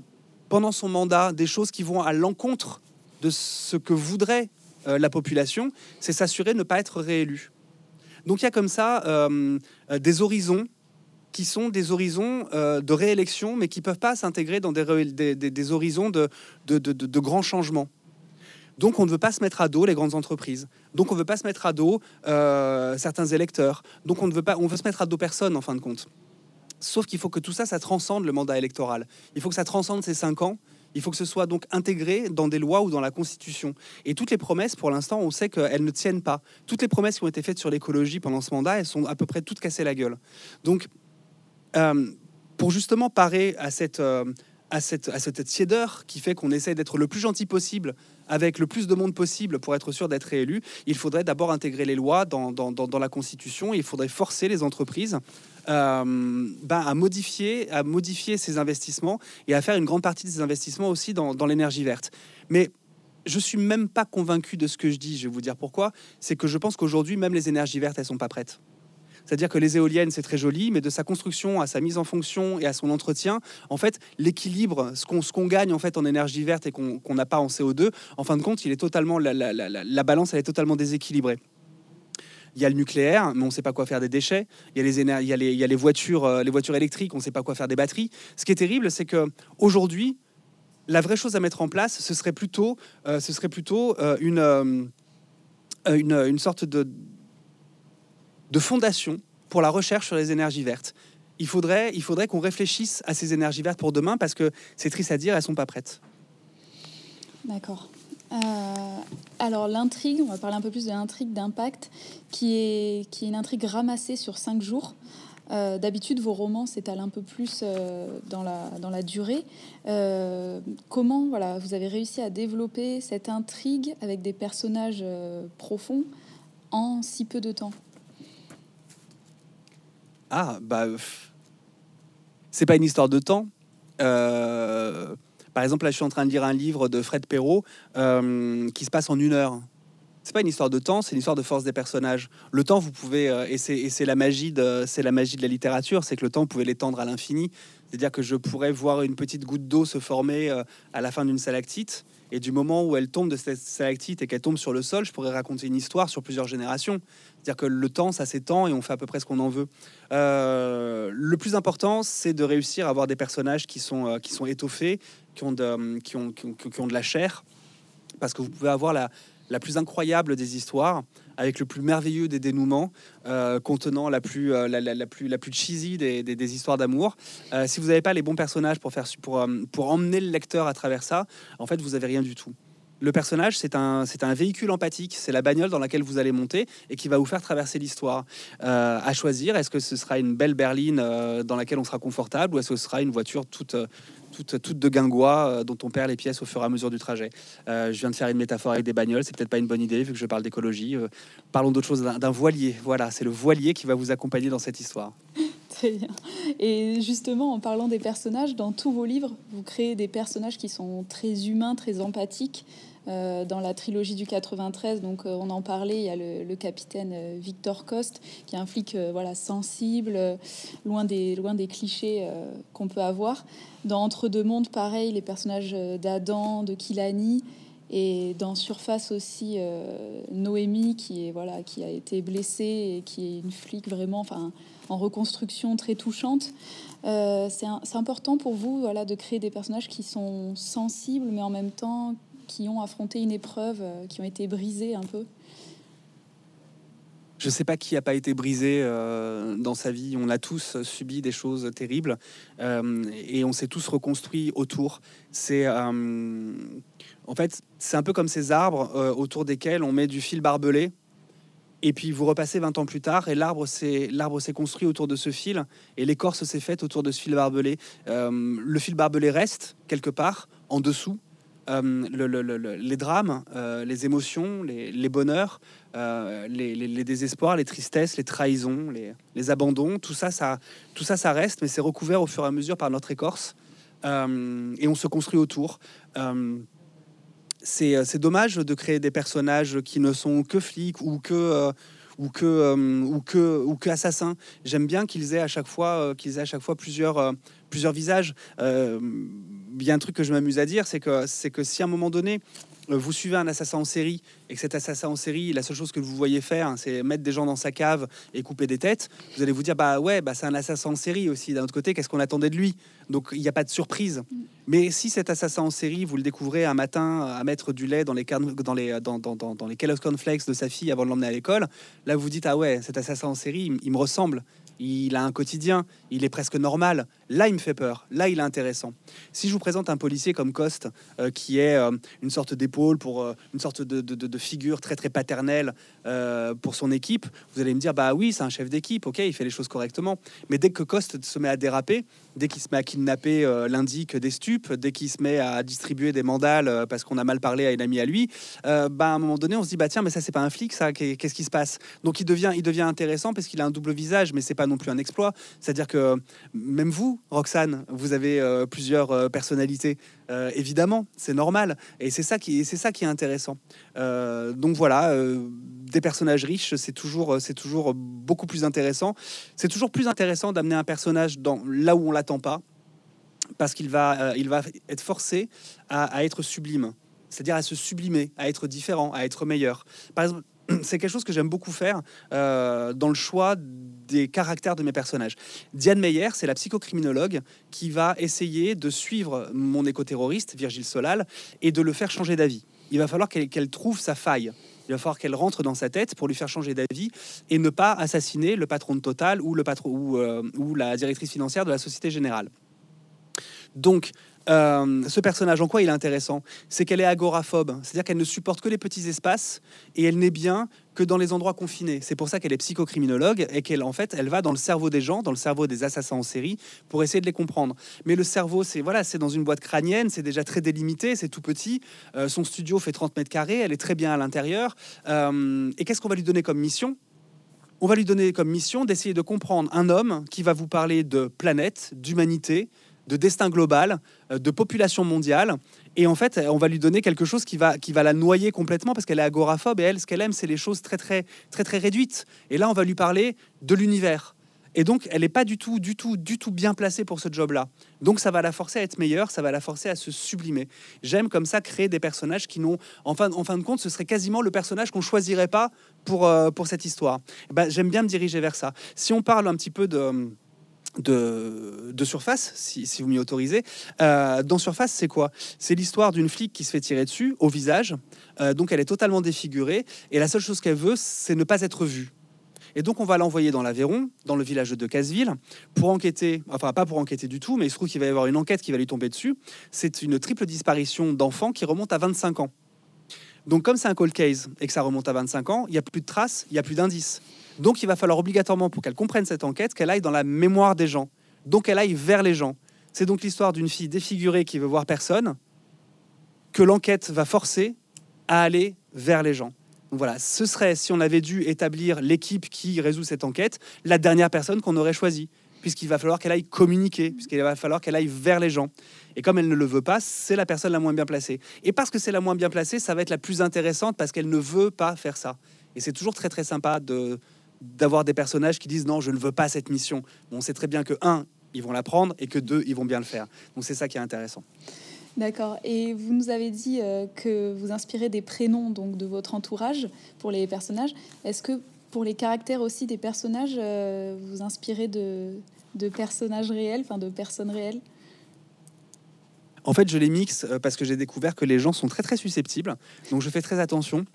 pendant son mandat des choses qui vont à l'encontre de ce que voudrait euh, la population, c'est s'assurer de ne pas être réélu. Donc il y a comme ça euh, euh, des horizons qui sont des horizons de réélection, mais qui ne peuvent pas s'intégrer dans des, horizons de, de, de, grands changements. Donc on ne veut pas se mettre à dos les grandes entreprises. Donc on ne veut pas se mettre à dos certains électeurs. Donc on ne veut pas, on veut se mettre à dos personne en fin de compte. Sauf qu'il faut que tout ça, ça transcende le mandat électoral. Il faut que ça transcende ces cinq ans. Il faut que ce soit donc intégré dans des lois ou dans la Constitution. Et toutes les promesses, pour l'instant, on sait qu'elles ne tiennent pas. Toutes les promesses qui ont été faites sur l'écologie pendant ce mandat, elles sont à peu près toutes cassées la gueule. Donc, euh, pour justement parer à cette, euh, à cette, à cette tiédeur qui fait qu'on essaie d'être le plus gentil possible avec le plus de monde possible pour être sûr d'être réélu, il faudrait d'abord intégrer les lois dans, dans, la Constitution il faudrait forcer les entreprises euh, ben, à, modifier, à modifier ces investissements et à faire une grande partie des investissements aussi dans, l'énergie verte. Mais je suis même pas convaincu de ce que je dis. Je vais vous dire pourquoi. C'est que je pense qu'aujourd'hui, même les énergies vertes, elles sont pas prêtes. C'est-à-dire que les éoliennes, c'est très joli, mais de sa construction à sa mise en fonction et à son entretien, en fait, l'équilibre, ce qu'on gagne en fait en énergie verte et qu'on n'a pas en CO2, en fin de compte, il est totalement la, la, la, balance, elle est totalement déséquilibrée. Il y a le nucléaire, mais on ne sait pas quoi faire des déchets. Il y a les, les, il y a les voitures, euh, les voitures électriques, on ne sait pas quoi faire des batteries. Ce qui est terrible, c'est que aujourd'hui, la vraie chose à mettre en place, ce serait plutôt, euh, ce serait plutôt euh, une, une, une sorte de de fondation pour la recherche sur les énergies vertes. Il faudrait, il faudrait qu'on réfléchisse à ces énergies vertes pour demain parce que c'est triste à dire, elles sont pas prêtes. D'accord. Euh, alors l'intrigue, on va parler un peu plus de l'intrigue d'impact, qui est, une intrigue ramassée sur cinq jours. Euh, d'habitude, vos romans s'étalent un peu plus euh, dans, la, dans la durée. comment voilà, vous avez réussi à développer cette intrigue avec des personnages profonds en si peu de temps? Ah, bah. C'est pas une histoire de temps. Euh, par exemple, là, je suis en train de lire un livre de Fred Perrault euh, qui se passe en une heure. C'est pas une histoire de temps, c'est une histoire de force des personnages. Le temps, vous pouvez, euh, et c'est la magie de, la magie de la littérature, c'est que le temps, vous pouvez l'étendre à l'infini. C'est-à-dire que je pourrais voir une petite goutte d'eau se former à la fin d'une stalactite, et du moment où elle tombe de cette stalactite et qu'elle tombe sur le sol, je pourrais raconter une histoire sur plusieurs générations. C'est-à-dire que le temps, ça s'étend et on fait à peu près ce qu'on en veut. Euh, le plus important, c'est de réussir à avoir des personnages qui sont, euh, qui sont étoffés, qui ont, de, qui, ont, qui, ont, de la chair, parce que vous pouvez avoir la, la plus incroyable des histoires, avec le plus merveilleux des dénouements, euh, contenant la plus, la, la, plus, la plus cheesy des, des, histoires d'amour. si vous n'avez pas les bons personnages pour, faire, pour, pour emmener le lecteur à travers ça, en fait, vous n'avez rien du tout le personnage, c'est un, un véhicule empathique, c'est la bagnole dans laquelle vous allez monter et qui va vous faire traverser l'histoire. Euh, à choisir, est-ce que ce sera une belle berline euh, dans laquelle on sera confortable ou est-ce que ce sera une voiture toute, toute, toute de guingois euh, dont on perd les pièces au fur et à mesure du trajet? Je viens de faire une métaphore avec des bagnoles, c'est peut-être pas une bonne idée vu que je parle d'écologie. parlons d'autre chose, d'un, d'un voilier. Voilà, c'est le voilier qui va vous accompagner dans cette histoire. [LAUGHS] Très bien. Et justement, en parlant des personnages, dans tous vos livres, vous créez des personnages qui sont très humains, très empathiques. Euh, dans la trilogie du 93, donc euh, on en parlait, il y a le, capitaine euh, Victor Coste, qui est un flic voilà, sensible, loin des, loin des clichés qu'on peut avoir. Dans Entre deux mondes, pareil, les personnages d'Adam, de Kilani, et dans Surface aussi, Noémie, qui, est, voilà, qui a été blessée et qui est une flic vraiment enfin, en reconstruction très touchante. c'est important pour vous voilà, de créer des personnages qui sont sensibles, mais en même temps qui ont affronté une épreuve, euh, qui ont été brisées un peu je sais pas qui a pas été brisé euh, dans sa vie. On a tous subi des choses terribles euh, et on s'est tous reconstruits autour. C'est en fait, c'est un peu comme ces arbres autour desquels on met du fil barbelé. Et puis vous repassez 20 ans plus tard et l'arbre l'arbre s'est construit autour de ce fil et l'écorce s'est faite autour de ce fil barbelé. le fil barbelé reste quelque part en dessous euh, les drames, euh, les émotions, les, bonheurs, euh, les, désespoirs, les tristesses, les trahisons, les, abandons, tout ça, tout ça, ça reste, mais c'est recouvert au fur et à mesure par notre écorce, et on se construit autour. c'est dommage de créer des personnages qui ne sont que flics ou que ou que ou que ou que assassins. J'aime bien qu'ils aient à chaque fois qu'ils aient à chaque fois plusieurs plusieurs visages il y a un truc que je m'amuse à dire, c'est que, c'est que si à un moment donné, euh, vous suivez un assassin en série et que cet assassin en série, la seule chose que vous voyez faire, hein, c'est mettre des gens dans sa cave et couper des têtes, vous allez vous dire bah ouais, bah c'est un assassin en série aussi. D'un autre côté, qu'est-ce qu'on attendait de lui? Donc il n'y a pas de surprise. Mais si cet assassin en série, vous le découvrez un matin à mettre du lait dans les dans les dans, dans, dans, les Kellogg's cornflakes de sa fille avant de l'emmener à l'école, là vous dites ah ouais, cet assassin en série, il me ressemble il a un quotidien, il est presque normal. Là, il me fait peur. Là, il est intéressant. Si je vous présente un policier comme Coste, euh, qui est euh, une sorte d'épaule pour euh, une sorte de, figure très très paternelle pour son équipe, vous allez me dire bah oui, c'est un chef d'équipe, ok, il fait les choses correctement. Mais dès que Coste se met à déraper, dès qu'il se met à kidnapper l'indique des stupes, dès qu'il se met à distribuer des mandales parce qu'on a mal parlé à une amie à lui, bah, à un moment donné, on se dit bah tiens, mais ça c'est pas un flic, ça, qu'est-ce qui se passe? Donc il devient, il devient intéressant parce qu'il a un double visage, mais c'est pas non plus un exploit. C'est-à-dire que même vous, Roxane, vous avez euh, plusieurs euh, personnalités. Euh, évidemment, c'est normal. Et c'est ça qui, est intéressant. donc voilà, des personnages riches, c'est toujours, beaucoup plus intéressant. C'est toujours plus intéressant d'amener un personnage dans là où on l'attend pas, parce qu'il va, il va être forcé à, à être sublime c'est-à-dire à se sublimer, à être différent, à être meilleur. Par exemple, [CLEARS THROAT] c'est quelque chose que j'aime beaucoup faire euh, dans le choix des caractères de mes personnages. Diane Meyer, c'est la psychocriminologue qui va essayer de suivre mon éco-terroriste, Virgile Solal, et de le faire changer d'avis. Il va falloir qu'elle trouve sa faille. Il va falloir qu'elle rentre dans sa tête pour lui faire changer d'avis et ne pas assassiner le patron de Total ou, euh, ou la directrice financière de la Société Générale. Donc, euh, ce personnage, en quoi il est intéressant? C'est qu'elle est agoraphobe, c'est-à-dire qu'elle ne supporte que les petits espaces et elle n'est bien que dans les endroits confinés. C'est pour ça qu'elle est psychocriminologue et qu'elle, en fait, elle va dans le cerveau des gens, dans le cerveau des assassins en série, pour essayer de les comprendre. Mais le cerveau, c'est voilà, c'est dans une boîte crânienne, c'est déjà très délimité, c'est tout petit. Euh, son studio fait 30 mètres carrés, elle est très bien à l'intérieur. Euh, et qu'est-ce qu'on va lui donner comme mission? On va lui donner comme mission d'essayer de comprendre un homme qui va vous parler de planète, d'humanité, de destin global, euh, de population mondiale. Et en fait, on va lui donner quelque chose qui va, qui va la noyer complètement parce qu'elle est agoraphobe et elle, ce qu'elle aime, c'est les choses très, très, très, très réduites. Et là, on va lui parler de l'univers. Et donc, elle n'est pas du tout, du tout, du tout bien placée pour ce job-là. Donc, ça va la forcer à être meilleure, ça va la forcer à se sublimer. J'aime comme ça créer des personnages qui n'ont, en fin, en fin de compte, ce serait quasiment le personnage qu'on choisirait pas pour, euh, pour cette histoire. Ben, J'aime bien me diriger vers ça. Si on parle un petit peu de de, Surface, si, vous m'y autorisez. Euh, dans Surface, c'est quoi? C'est l'histoire d'une flic qui se fait tirer dessus au visage. Euh, donc elle est totalement défigurée. Et la seule chose qu'elle veut, c'est ne pas être vue. Et donc on va l'envoyer dans l'Aveyron, dans le village de Casseville, pour enquêter, enfin pas pour enquêter du tout, mais il se trouve qu'il va y avoir une enquête qui va lui tomber dessus. C'est une triple disparition d'enfants qui remonte à 25 ans. Donc comme c'est un cold case et que ça remonte à 25 ans, il n'y a plus de traces, il n'y a plus d'indices. Donc il va falloir obligatoirement, pour qu'elle comprenne cette enquête, qu'elle aille dans la mémoire des gens. Donc elle aille vers les gens. C'est donc l'histoire d'une fille défigurée qui veut voir personne, que l'enquête va forcer à aller vers les gens. Donc voilà, ce serait, si on avait dû établir l'équipe qui résout cette enquête, la dernière personne qu'on aurait choisie, puisqu'il va falloir qu'elle aille communiquer, puisqu'il va falloir qu'elle aille vers les gens. Et comme elle ne le veut pas, c'est la personne la moins bien placée. Et parce que c'est la moins bien placée, ça va être la plus intéressante parce qu'elle ne veut pas faire ça. Et c'est toujours très très sympa de, d'avoir des personnages qui disent non, je ne veux pas cette mission. on sait très bien que, un, ils vont la prendre et que deux, ils vont bien le faire. Donc c'est ça qui est intéressant. D'accord. Et vous nous avez dit euh, que vous inspirez des prénoms donc de votre entourage pour les personnages. Est-ce que pour les caractères aussi des personnages, euh, vous inspirez de, de personnages réels, enfin de personnes réelles? En fait, je les mixe euh, parce que j'ai découvert que les gens sont très très susceptibles. Donc je fais très attention.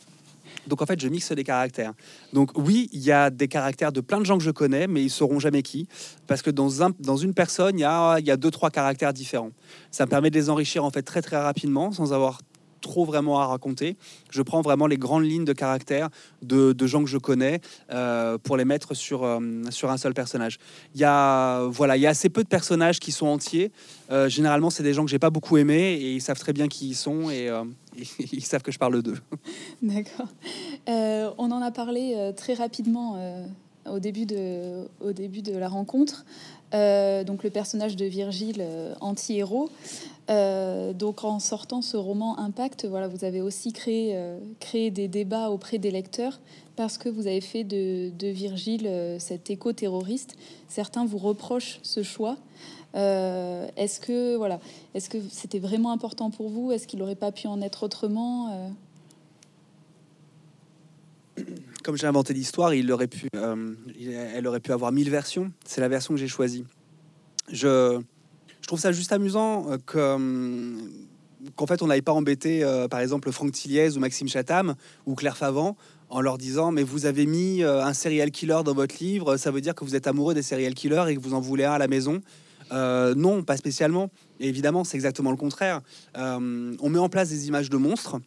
Donc en fait, je mixe des caractères. Donc oui, il y a des caractères de plein de gens que je connais, mais ils sauront jamais qui, parce que dans, un, dans une personne, il y a, y a deux trois caractères différents. Ça me permet de les enrichir en fait très très rapidement, sans avoir trop vraiment à raconter. Je prends vraiment les grandes lignes de caractère de, gens que je connais euh, pour les mettre sur, euh, sur un seul personnage. Il y, a, voilà, il y a assez peu de personnages qui sont entiers. Euh, généralement, c'est des gens que j'ai pas beaucoup aimés et ils savent très bien qui ils sont et, ils savent que je parle d'eux. D'accord. on en a parlé très rapidement au, début de, au début de la rencontre. donc le personnage de Virgile, anti-héros. Euh, donc en sortant ce roman Impact, voilà, vous avez aussi créé, euh, des débats auprès des lecteurs parce que vous avez fait de, Virgile euh, cet éco-terroriste. Certains vous reprochent ce choix. Est-ce que voilà, est-ce que c'était vraiment important pour vous? Est-ce qu'il n'aurait pas pu en être autrement Comme j'ai inventé l'histoire, il pu, elle aurait pu avoir mille versions. C'est la version que j'ai choisie. Je trouve ça juste amusant euh, euh, qu'en fait on n'avait pas embêté euh, par exemple Franck Tilliez ou Maxime Chatham ou Claire Favant en leur disant mais vous avez mis un serial killer dans votre livre, ça veut dire que vous êtes amoureux des serial killers et que vous en voulez un à la maison. Non, pas spécialement. Et évidemment, c'est exactement le contraire. on met en place des images de monstres,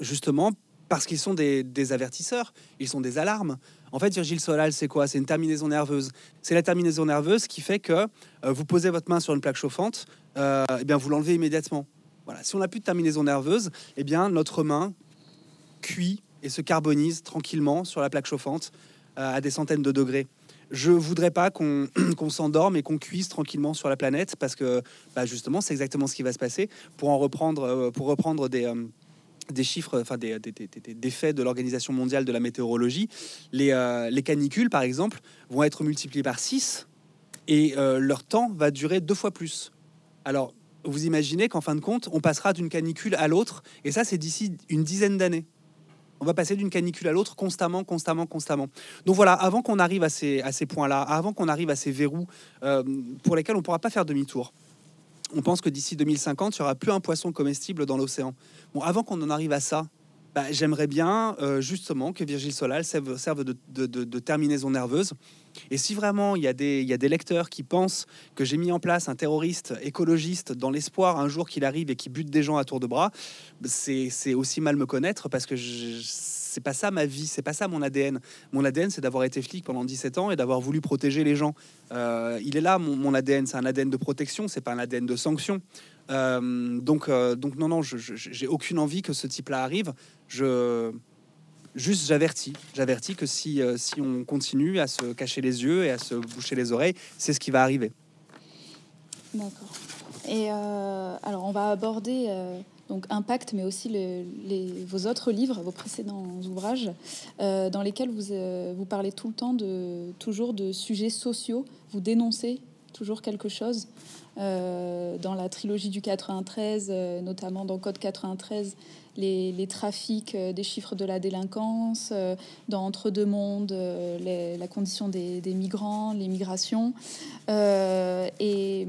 justement parce qu'ils sont des, avertisseurs, ils sont des alarmes. En fait, Virgile Solal, c'est quoi? C'est une terminaison nerveuse. C'est la terminaison nerveuse qui fait que euh, vous posez votre main sur une plaque chauffante, euh, et bien vous l'enlevez immédiatement. Voilà. Si on n'a plus de terminaison nerveuse, eh bien notre main cuit et se carbonise tranquillement sur la plaque chauffante euh, à des centaines de degrés. Je voudrais pas [CLEARS THROAT] qu'on s'endorme et qu'on cuise tranquillement sur la planète parce que bah, justement c'est exactement ce qui va se passer. Pour en reprendre, pour reprendre des des chiffres, enfin des, des, faits de l'Organisation mondiale de la météorologie, les, euh, les, canicules, par exemple, vont être multipliées par 6 et euh, leur temps va durer deux fois plus. Alors, vous imaginez qu'en fin de compte, on passera d'une canicule à l'autre, et ça, c'est d'ici une dizaine d'années. On va passer d'une canicule à l'autre constamment, constamment, constamment. Donc voilà, avant qu'on arrive à ces, à ces points-là, avant qu'on arrive à ces verrous euh, pour lesquels on ne pourra pas faire demi-tour, on pense que d'ici 2050, il n'y aura plus un poisson comestible dans l'océan. Bon, avant qu'on en arrive à ça, bah, j'aimerais bien euh, justement que Virgile Solal serve, de, terminaison nerveuse. Et si vraiment il y, a des, lecteurs qui pensent que j'ai mis en place un terroriste écologiste dans l'espoir un jour qu'il arrive et qui bute des gens à tour de bras, c'est aussi mal me connaître parce que c'est pas ça ma vie, c'est pas ça mon ADN. Mon ADN, c'est d'avoir été flic pendant 17 ans et d'avoir voulu protéger les gens. Euh, il est là, mon, ADN, c'est un ADN de protection, c'est pas un ADN de sanction. Euh, donc non, non, j'ai aucune envie que ce type-là arrive. Je juste, j'avertis, j'avertis que si, si on continue à se cacher les yeux et à se boucher les oreilles, c'est ce qui va arriver. D'accord. Et alors, on va aborder donc Impact, mais aussi vos autres livres, vos précédents ouvrages, euh, dans lesquels vous, euh, vous parlez tout le temps de, toujours de sujets sociaux, vous dénoncez toujours quelque chose. Euh, dans la trilogie du 93, notamment dans Code 93, les, trafics des chiffres de la délinquance, dans Entre deux mondes, la condition des, des, migrants, les migrations. et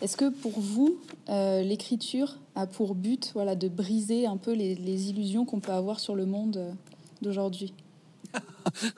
est-ce que pour vous, euh, l'écriture a pour but voilà, de briser un peu les, illusions qu'on peut avoir sur le monde euh, d'aujourd'hui? [LAUGHS]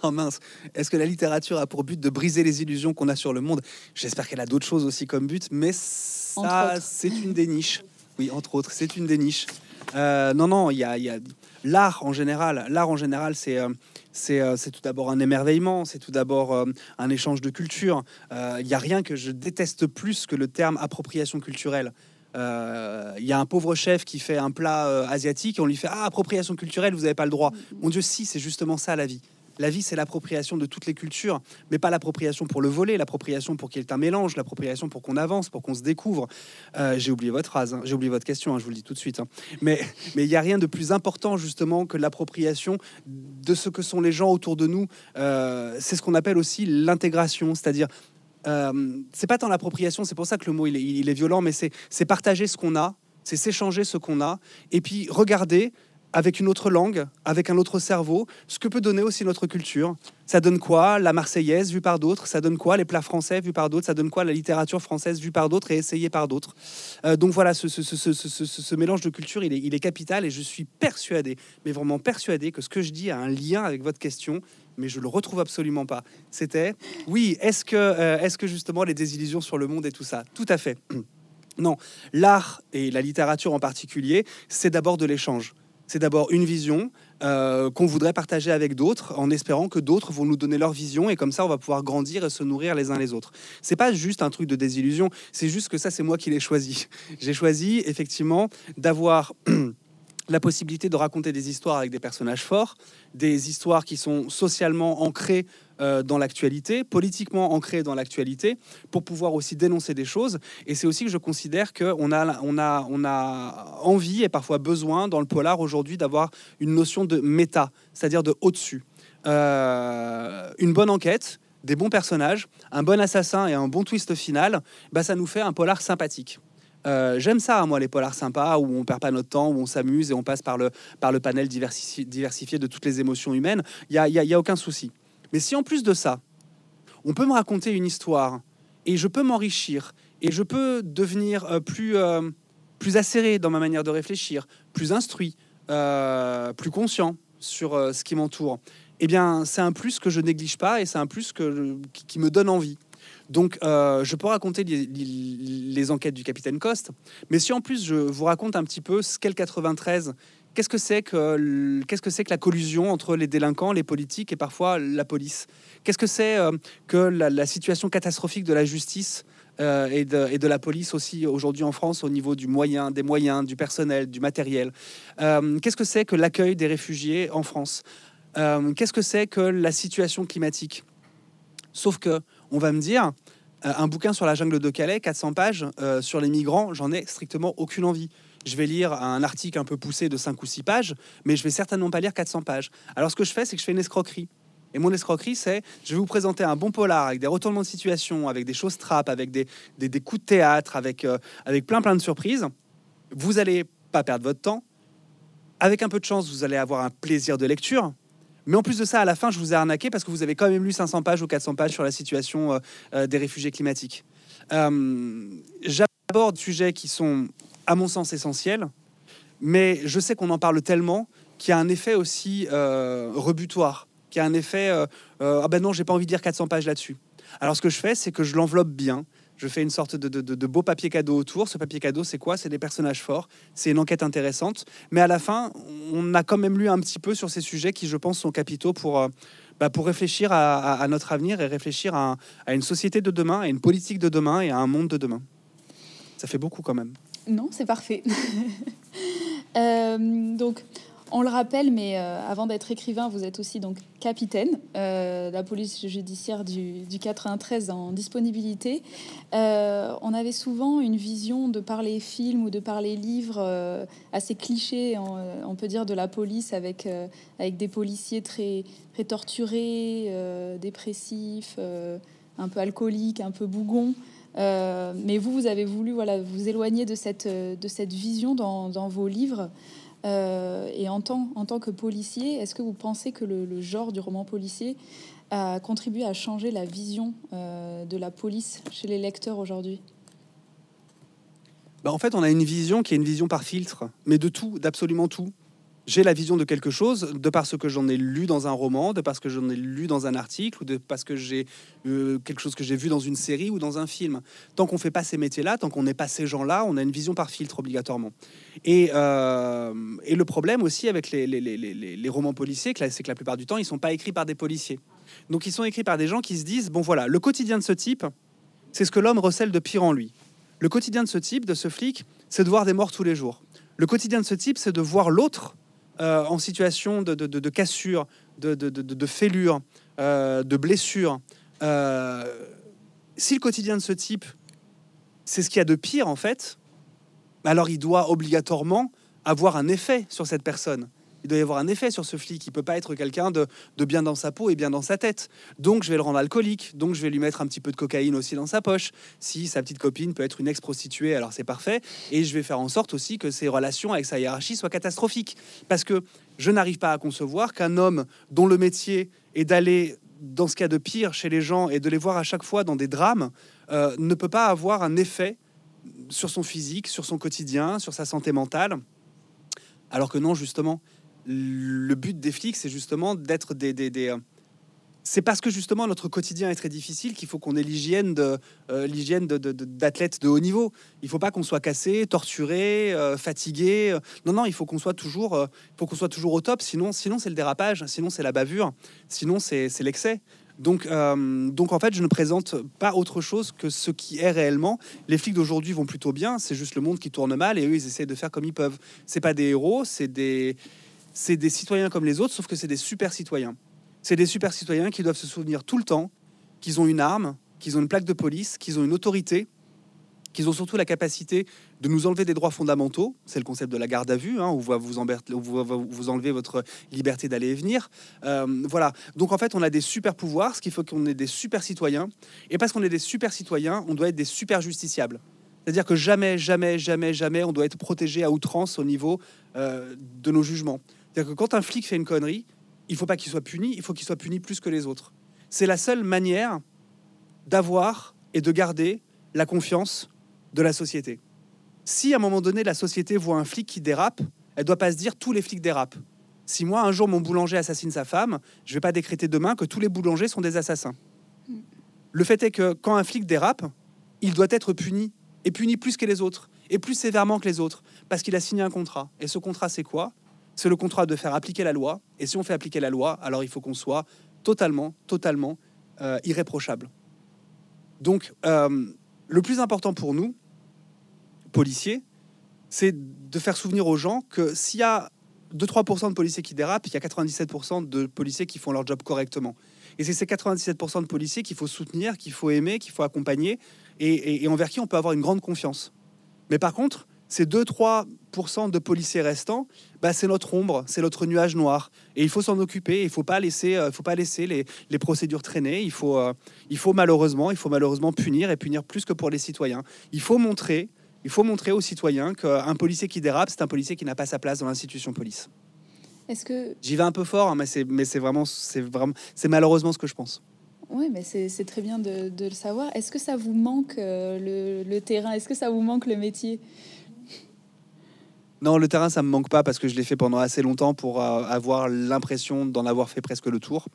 Oh mince, est-ce que la littérature a pour but de briser les illusions qu'on a sur le monde? J'espère qu'elle a d'autres choses aussi comme but, mais ça, c'est une des niches. Oui, entre autres, c'est une des niches. Euh, non, non, il y a, y a l'art en général. L'art en général, c'est euh, c'est tout d'abord un émerveillement, c'est tout d'abord euh, un échange de culture. Il euh, n'y a rien que je déteste plus que le terme appropriation culturelle. Il y a un pauvre chef qui fait un plat asiatique et on lui fait ah, appropriation culturelle, vous n'avez pas le droit. Mon Dieu, si, c'est justement ça la vie. La vie, c'est l'appropriation de toutes les cultures, mais pas l'appropriation pour le voler, l'appropriation pour qu'il y ait un mélange, l'appropriation pour qu'on avance, pour qu'on se découvre. Euh, j'ai oublié votre phrase, hein. j'ai oublié votre question, hein, je vous le dis tout de suite. Hein. Mais il n'y a rien de plus important justement que l'appropriation de ce que sont les gens autour de nous. Euh, c'est ce qu'on appelle aussi l'intégration, c'est-à-dire euh, c'est pas tant l'appropriation, c'est pour ça que le mot il est, est violent, mais c'est partager ce qu'on a, c'est s'échanger ce qu'on a, et puis regarder avec une autre langue, avec un autre cerveau, ce que peut donner aussi notre culture. Ça donne quoi la Marseillaise vue par d'autres? Ça donne quoi les plats français vus par d'autres? Ça donne quoi la littérature française vue par d'autres et essayée par d'autres? Euh, Donc voilà, ce, mélange de culture, il est, capital et je suis persuadé, mais vraiment persuadé que ce que je dis a un lien avec votre question, mais je le retrouve absolument pas. C'était, oui, est-ce que, euh, est-ce que justement les désillusions sur le monde et tout ça? Tout à fait. Non, l'art et la littérature en particulier, c'est d'abord de l'échange c'est d'abord une vision euh, qu'on voudrait partager avec d'autres, en espérant que d'autres vont nous donner leur vision et comme ça on va pouvoir grandir et se nourrir les uns les autres. C'est pas juste un truc de désillusion, c'est juste que ça c'est moi qui l'ai choisi. J'ai choisi effectivement d'avoir [CLEARS THROAT] la possibilité de raconter des histoires avec des personnages forts, des histoires qui sont socialement ancrées euh, dans l'actualité, politiquement ancrées dans l'actualité, pour pouvoir aussi dénoncer des choses. Et c'est aussi que je considère qu'on a, on a, on a envie et parfois besoin dans le polar aujourd'hui d'avoir une notion de méta, c'est-à-dire de au-dessus. Euh, une bonne enquête, des bons personnages, un bon assassin et un bon twist final, bah, ça nous fait un polar sympathique. Euh, j'aime ça, moi, les polars sympas, où on perd pas notre temps, où on s'amuse et on passe par le, par le panel diversifié de toutes les émotions humaines. Il n'y a, y a, aucun souci. Mais si en plus de ça, on peut me raconter une histoire et je peux m'enrichir et je peux devenir euh, plus, euh, plus acéré dans ma manière de réfléchir, plus instruit, plus conscient sur ce qui m'entoure, eh bien, c'est un plus que je néglige pas et c'est un plus que, qui me donne envie. Donc, euh, je peux raconter les, enquêtes du capitaine Coste, mais si en plus je vous raconte un petit peu ce qu'est le 93, qu'est-ce que c'est que, qu'est-ce que, que la collusion entre les délinquants, les politiques et parfois la police? Qu'est-ce que c'est euh, que la, situation catastrophique de la justice euh, et, de, la police aussi aujourd'hui en France au niveau du moyen, des moyens, du personnel, du matériel? Qu'est-ce que c'est que l'accueil des réfugiés en France? Qu'est-ce que c'est que la situation climatique? Sauf que on va me dire, euh, un bouquin sur la jungle de Calais, 400 pages, euh, sur les migrants, j'en ai strictement aucune envie. Je vais lire un article un peu poussé de 5 ou 6 pages, mais je vais certainement pas lire 400 pages. Alors ce que je fais, c'est que je fais une escroquerie. Et mon escroquerie, c'est je vais vous présenter un bon polar avec des retournements de situation, avec des choses trappes, avec des, des, coups de théâtre, avec, euh, avec plein plein de surprises. Vous allez pas perdre votre temps. Avec un peu de chance, vous allez avoir un plaisir de lecture. Mais en plus de ça, à la fin, je vous ai arnaqué parce que vous avez quand même lu 500 pages ou 400 pages sur la situation euh, euh, des réfugiés climatiques. Euh, J'aborde des sujets qui sont, à mon sens, essentiels, mais je sais qu'on en parle tellement qu'il y a un effet aussi rebutoire, qu'il y a un effet ah ben non, j'ai pas envie de dire 400 pages là-dessus. Alors ce que je fais, c'est que je l'enveloppe bien, je fais une sorte de, beau papier cadeau autour. Ce papier cadeau, c'est quoi? C'est des personnages forts, c'est une enquête intéressante. Mais à la fin, on a quand même lu un petit peu sur ces sujets qui, je pense, sont capitaux pour, euh, bah, pour réfléchir à, notre avenir et réfléchir à, une société de demain, à une politique de demain et à un monde de demain. Ça fait beaucoup quand même. Non, c'est parfait. [LAUGHS] Euh, donc, on le rappelle, mais euh, avant d'être écrivain, vous êtes aussi donc capitaine euh, de la police judiciaire du, 93 en disponibilité. Euh, on avait souvent une vision de par les films ou de par les livres assez clichés, on, peut dire, de la police avec, avec des policiers très, très torturés, dépressifs, un peu alcooliques, un peu bougons. mais vous, vous avez voulu voilà, vous éloigner de cette, de cette vision dans vos livres. Euh, et en tant, en tant que policier, est-ce que vous pensez que le, genre du roman policier a contribué à changer la vision euh, de la police chez les lecteurs aujourd'hui? Bah, En fait, on a une vision qui est une vision par filtre, mais de tout, d'absolument tout j'ai la vision de quelque chose de parce que j'en ai lu dans un roman, de parce que j'en ai lu dans un article, ou de parce que j'ai euh, quelque chose que j'ai vu dans une série ou dans un film. Tant qu'on fait pas ces métiers-là, tant qu'on n'est pas ces gens-là, on a une vision par filtre obligatoirement. Et, euh, le problème aussi avec les, les romans policiers, c'est que la plupart du temps, ils sont pas écrits par des policiers. Donc ils sont écrits par des gens qui se disent, bon voilà, le quotidien de ce type, c'est ce que l'homme recèle de pire en lui. Le quotidien de ce type, de ce flic, c'est de voir des morts tous les jours. Le quotidien de ce type, c'est de voir l'autre euh, en situation de, cassure, de, fêlure, euh, de blessure, euh, si le quotidien de ce type, c'est ce qu'il y a de pire en fait, alors il doit obligatoirement avoir un effet sur cette personne. Il doit y avoir un effet sur ce flic. Il peut pas être quelqu'un de, bien dans sa peau et bien dans sa tête. Donc je vais le rendre alcoolique. Donc je vais lui mettre un petit peu de cocaïne aussi dans sa poche. Si sa petite copine peut être une ex-prostituée, alors c'est parfait. Et je vais faire en sorte aussi que ses relations avec sa hiérarchie soient catastrophiques. Parce que je n'arrive pas à concevoir qu'un homme dont le métier est d'aller dans ce cas de pire chez les gens et de les voir à chaque fois dans des drames, euh, ne peut pas avoir un effet sur son physique, sur son quotidien, sur sa santé mentale. Alors que non, justement, le but des flics, c'est justement d'être des, des, euh, c'est parce que justement notre quotidien est très difficile qu'il faut qu'on ait l'hygiène de euh, l'hygiène d'athlètes de, haut niveau. Il faut pas qu'on soit cassé, torturé, euh, fatigué. Non, non, il faut qu'on soit toujours, faut qu'on soit toujours au top. Sinon, sinon c'est le dérapage. Sinon c'est la bavure. Sinon c'est l'excès. Donc, donc en fait, je ne présente pas autre chose que ce qui est réellement. Les flics d'aujourd'hui vont plutôt bien. C'est juste le monde qui tourne mal et eux, ils essaient de faire comme ils peuvent. C'est pas des héros, c'est des c'est des citoyens comme les autres, sauf que c'est des super citoyens. C'est des super citoyens qui doivent se souvenir tout le temps qu'ils ont une arme, qu'ils ont une plaque de police, qu'ils ont une autorité, qu'ils ont surtout la capacité de nous enlever des droits fondamentaux. C'est le concept de la garde à vue, hein, où vous, vous, vous enlevez votre liberté d'aller et venir. Euh, voilà. Donc en fait, on a des super pouvoirs, ce qui faut qu'on ait des super citoyens. Et parce qu'on est des super citoyens, on doit être des super justiciables. C'est-à-dire que jamais, jamais, jamais, jamais, on doit être protégé à outrance au niveau euh, de nos jugements. C'est-à-dire que quand un flic fait une connerie, il faut pas qu'il soit puni, il faut qu'il soit puni plus que les autres. C'est la seule manière d'avoir et de garder la confiance de la société. Si à un moment donné la société voit un flic qui dérape, elle doit pas se dire tous les flics dérapent. Si moi un jour mon boulanger assassine sa femme, je vais pas décréter demain que tous les boulangers sont des assassins. Le fait est que quand un flic dérape, il doit être puni et puni plus que les autres et plus sévèrement que les autres parce qu'il a signé un contrat. Et ce contrat c'est quoi? C'est le contrat de faire appliquer la loi. Et si on fait appliquer la loi, alors il faut qu'on soit totalement, totalement euh, irréprochable. Donc, euh, le plus important pour nous, policiers, c'est de faire souvenir aux gens que s'il y a 2-3% de policiers qui dérapent, il y a 97% de policiers qui font leur job correctement. Et c'est ces 97% de policiers qu'il faut soutenir, qu'il faut aimer, qu'il faut accompagner, et, et envers qui on peut avoir une grande confiance. Mais par contre, ces 2-3% de policiers restants, bah, c'est notre ombre, c'est notre nuage noir. Et il faut s'en occuper, il ne faut pas laisser, euh, faut pas laisser les, les, procédures traîner. Il faut, euh, il faut malheureusement, il faut malheureusement punir et punir plus que pour les citoyens. Il faut montrer, il faut montrer aux citoyens qu'un policier qui dérape, c'est un policier qui n'a pas sa place dans l'institution police. Est-ce que j'y vais un peu fort, hein, mais c'est vraiment c'est vraiment c'est malheureusement ce que je pense. Oui, mais c'est très bien de, de, le savoir. Est-ce que ça vous manque euh, le, le terrain? Est-ce que ça vous manque le métier? Non, le terrain, ça me manque pas parce que je l'ai fait pendant assez longtemps pour euh, avoir l'impression d'en avoir fait presque le tour.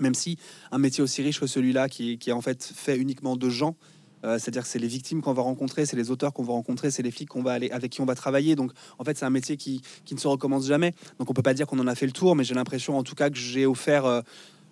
Même si un métier aussi riche que celui-là, qui, est en fait fait uniquement de gens, euh, c'est-à-dire que c'est les victimes qu'on va rencontrer, c'est les auteurs qu'on va rencontrer, c'est les flics qu'on va aller, avec qui on va travailler. Donc en fait, c'est un métier qui, qui, ne se recommence jamais. Donc on peut pas dire qu'on en a fait le tour, mais j'ai l'impression en tout cas que j'ai offert euh,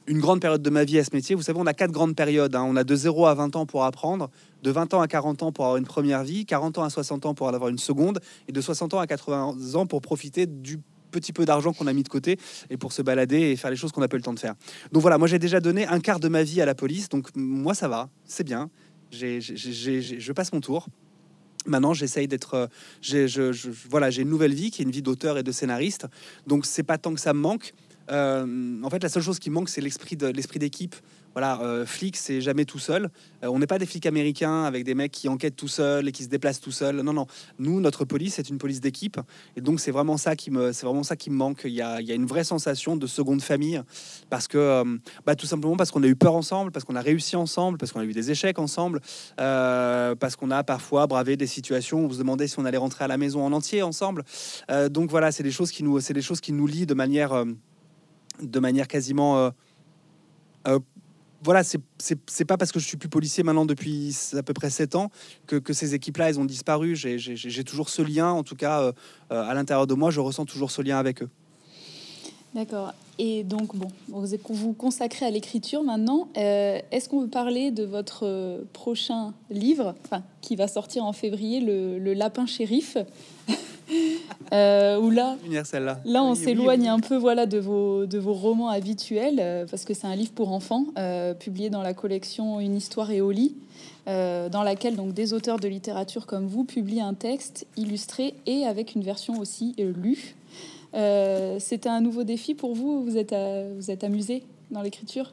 une grande période de ma vie à ce métier. Vous savez, on a quatre grandes périodes. Hein. On a de 0 à 20 ans pour apprendre, de 20 ans à 40 ans pour avoir une première vie, 40 ans à 60 ans pour avoir une seconde, et de 60 ans à 80 ans pour profiter du petit peu d'argent qu'on a mis de côté et pour se balader et faire les choses qu'on n'a pas le temps de faire. Donc voilà, moi j'ai déjà donné un quart de ma vie à la police, donc moi ça va, c'est bien. je passe mon tour. Maintenant, j'essaye d'être. Je, voilà, j'ai une nouvelle vie qui est une vie d'auteur et de scénariste. Donc, c'est pas tant que ça me manque. Euh, en fait, la seule chose qui manque, c'est l'esprit d'équipe. Voilà, euh, flic, c'est jamais tout seul. Euh, on n'est pas des flics américains avec des mecs qui enquêtent tout seuls et qui se déplacent tout seuls. Non, non. Nous, notre police, c'est une police d'équipe. Et donc, c'est vraiment ça qui me, c'est vraiment ça qui me manque. Il y, a, une vraie sensation de seconde famille parce que, bah, tout simplement parce qu'on a eu peur ensemble, parce qu'on a réussi ensemble, parce qu'on a eu des échecs ensemble, parce qu'on a parfois bravé des situations où on se demandait si on allait rentrer à la maison en entier ensemble. donc voilà, c'est des choses qui nous, c'est des choses qui nous lient de manière de manière quasiment. Euh, euh, voilà, c'est pas parce que je suis plus policier maintenant depuis à peu près 7 ans que, ces équipes-là, elles ont disparu. J'ai toujours ce lien, en tout cas, euh, à l'intérieur de moi, je ressens toujours ce lien avec eux. D'accord. Et donc, bon, vous vous consacrez à l'écriture maintenant. Est-ce qu'on veut parler de votre prochain livre, enfin, qui va sortir en février, Le, le Lapin Shérif? [LAUGHS] [LAUGHS] euh, où là, là, on s'éloigne un peu voilà de vos de vos romans habituels euh, parce que c'est un livre pour enfants euh, publié dans la collection Une histoire et au lit, dans laquelle donc des auteurs de littérature comme vous publient un texte illustré et avec une version aussi lue. C'était un nouveau défi pour vous Vous êtes, vous êtes amusé dans l'écriture?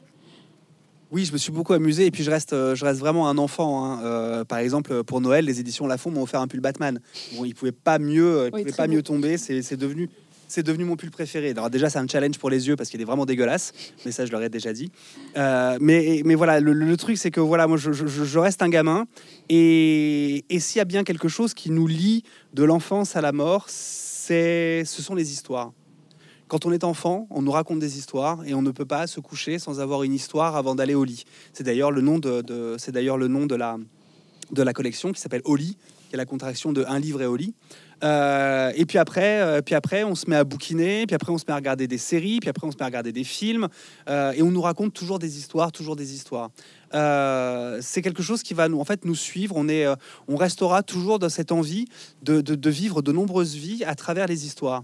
Oui, je me suis beaucoup amusé et puis je reste, je reste vraiment un enfant. Hein. par exemple, pour Noël, les éditions Lafont m'ont offert un pull Batman. Bon, il pouvait pas mieux, il pouvait pas mieux tomber. C'est devenu c'est devenu mon pull préféré. Alors déjà, c'est un challenge pour les yeux parce qu'il est vraiment dégueulasse, mais ça, je leur ai déjà dit. Euh, mais, mais voilà, le, truc, c'est que voilà, moi, je, reste un gamin, et, et s'il y a bien quelque chose qui nous lie de l'enfance à la mort, c'est, ce sont les histoires. Quand on est enfant, on nous raconte des histoires et on ne peut pas se coucher sans avoir une histoire avant d'aller au lit. C'est d'ailleurs le nom de, c'est d'ailleurs le nom de la de la collection qui s'appelle Oli, qui est la contraction de un livre et au lit. Euh, et puis après, euh, puis après, on se met à bouquiner, puis après, on se met à regarder des séries, puis après, on se met à regarder des films, euh, et on nous raconte toujours des histoires, toujours des histoires. c'est quelque chose qui va nous, en fait, nous suivre. On est, on restera toujours dans cette envie de, de, vivre de nombreuses vies à travers les histoires.